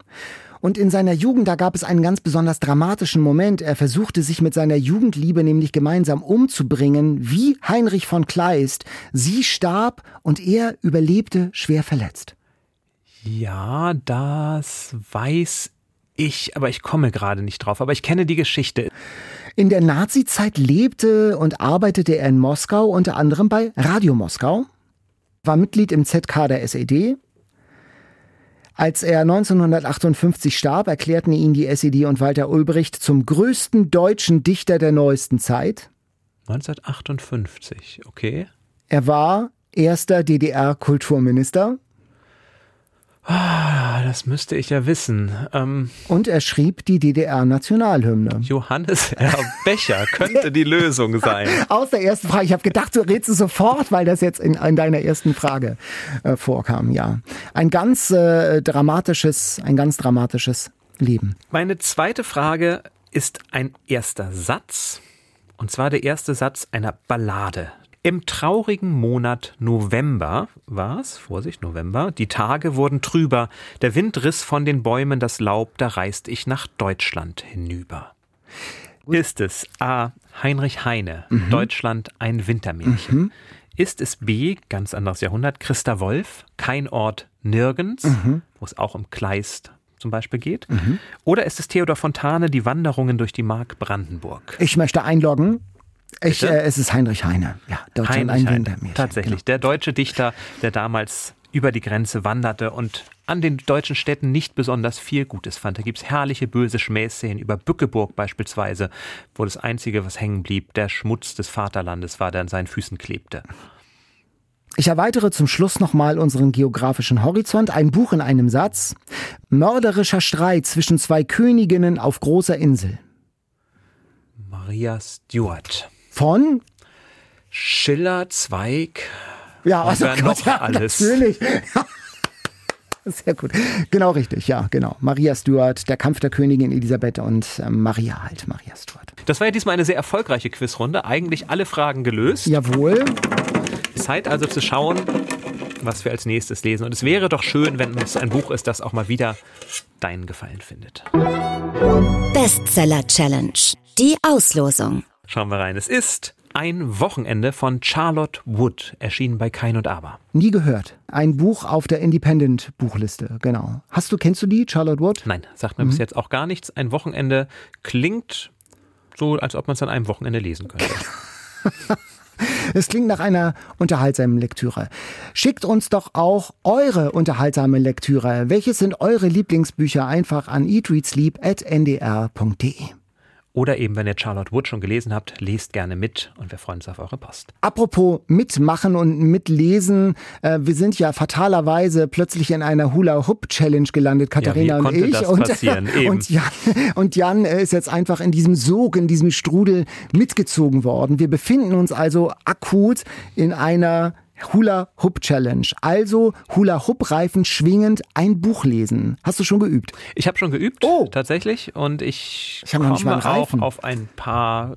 Und in seiner Jugend, da gab es einen ganz besonders dramatischen Moment. Er versuchte sich mit seiner Jugendliebe nämlich gemeinsam umzubringen, wie Heinrich von Kleist. Sie starb und er überlebte schwer verletzt. Ja, das weiß ich, aber ich komme gerade nicht drauf. Aber ich kenne die Geschichte. In der Nazizeit lebte und arbeitete er in Moskau, unter anderem bei Radio Moskau, war Mitglied im ZK der SED, als er 1958 starb, erklärten ihn die SED und Walter Ulbricht zum größten deutschen Dichter der neuesten Zeit. 1958, okay. Er war erster DDR-Kulturminister. Ah, das müsste ich ja wissen. Ähm, Und er schrieb die DDR-Nationalhymne. Johannes R. Becher könnte die Lösung sein. (laughs) Aus der ersten Frage. Ich habe gedacht, du redest es sofort, weil das jetzt in, in deiner ersten Frage äh, vorkam. Ja, ein ganz äh, dramatisches, ein ganz dramatisches Leben. Meine zweite Frage ist ein erster Satz. Und zwar der erste Satz einer Ballade. Im traurigen Monat November war es, Vorsicht, November, die Tage wurden trüber, der Wind riss von den Bäumen das Laub, da reist ich nach Deutschland hinüber. Ist es A. Heinrich Heine, Mhm. Deutschland ein Wintermärchen? Ist es B. Ganz anderes Jahrhundert, Christa Wolf, kein Ort nirgends, Mhm. wo es auch um Kleist zum Beispiel geht? Oder ist es Theodor Fontane, die Wanderungen durch die Mark Brandenburg? Ich möchte einloggen. Ich, äh, es ist Heinrich Heine. Ja, Deutschland Heinrich ein Heine. Wintermärchen. Tatsächlich. Genau. Der deutsche Dichter, der damals über die Grenze wanderte und an den deutschen Städten nicht besonders viel Gutes fand. Da gibt's herrliche böse Schmähszenen über Bückeburg beispielsweise, wo das Einzige, was hängen blieb, der Schmutz des Vaterlandes war, der an seinen Füßen klebte. Ich erweitere zum Schluss nochmal unseren geografischen Horizont. Ein Buch in einem Satz. Mörderischer Streit zwischen zwei Königinnen auf großer Insel. Maria Stuart. Von? Schiller, Zweig. Ja, also wer noch ja, alles? Natürlich. (laughs) Sehr gut. Genau richtig, ja, genau. Maria Stuart, der Kampf der Königin Elisabeth und ähm, Maria halt, Maria Stuart. Das war ja diesmal eine sehr erfolgreiche Quizrunde. Eigentlich alle Fragen gelöst. Jawohl. Zeit also zu schauen, was wir als nächstes lesen. Und es wäre doch schön, wenn es ein Buch ist, das auch mal wieder deinen Gefallen findet. Bestseller Challenge. Die Auslosung. Schauen wir rein. Es ist ein Wochenende von Charlotte Wood, erschienen bei Kein und Aber. Nie gehört. Ein Buch auf der Independent-Buchliste, genau. Hast du, kennst du die, Charlotte Wood? Nein, sagt mir bis jetzt auch gar nichts. Ein Wochenende klingt so, als ob man es an einem Wochenende lesen könnte. (laughs) (laughs) Es klingt nach einer unterhaltsamen Lektüre. Schickt uns doch auch eure unterhaltsame Lektüre. Welches sind eure Lieblingsbücher? Einfach an eatreadsleep.ndr.de. Oder eben, wenn ihr Charlotte Wood schon gelesen habt, lest gerne mit und wir freuen uns auf eure Post. Apropos mitmachen und mitlesen, äh, wir sind ja fatalerweise plötzlich in einer Hula-Hoop-Challenge gelandet, Katharina wie und ich. und, passieren? (laughs) Eben. und Jan, und Jan äh, ist jetzt einfach in diesem Sog, in diesem Strudel mitgezogen worden. Wir befinden uns also akut in einer Hula-Hoop-Challenge. Also Hula-Hoop-Reifen schwingend ein Buch lesen. Hast du schon geübt? Ich habe schon geübt, Oh. tatsächlich, und ich, Ich komme auch auf ein paar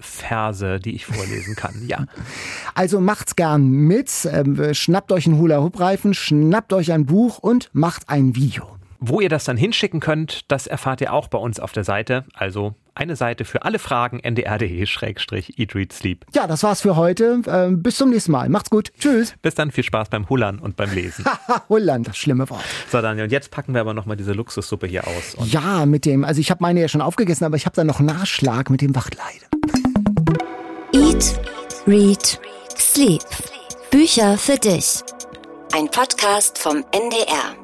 Verse, die ich vorlesen kann. Ja. (laughs) Also macht's gern mit, ähm, schnappt euch einen Hula-Hoop-Reifen, schnappt euch ein Buch und macht ein Video. Wo ihr das dann hinschicken könnt, das erfahrt ihr auch bei uns auf der Seite. Also eine Seite für alle Fragen ndr.de-eatreadsleep. Ja, das war's für heute. Ähm, bis zum nächsten Mal. Macht's gut. Tschüss. Bis dann, viel Spaß beim Hullern und beim Lesen. Holland, das schlimme Wort. So, Daniel, und jetzt packen wir aber nochmal diese Luxussuppe hier aus. Und Ja, mit dem, also ich habe meine ja schon aufgegessen, aber ich habe da noch Nachschlag mit dem Wachtleide. Eat, Read, Sleep. Bücher für dich. Ein Podcast vom NDR.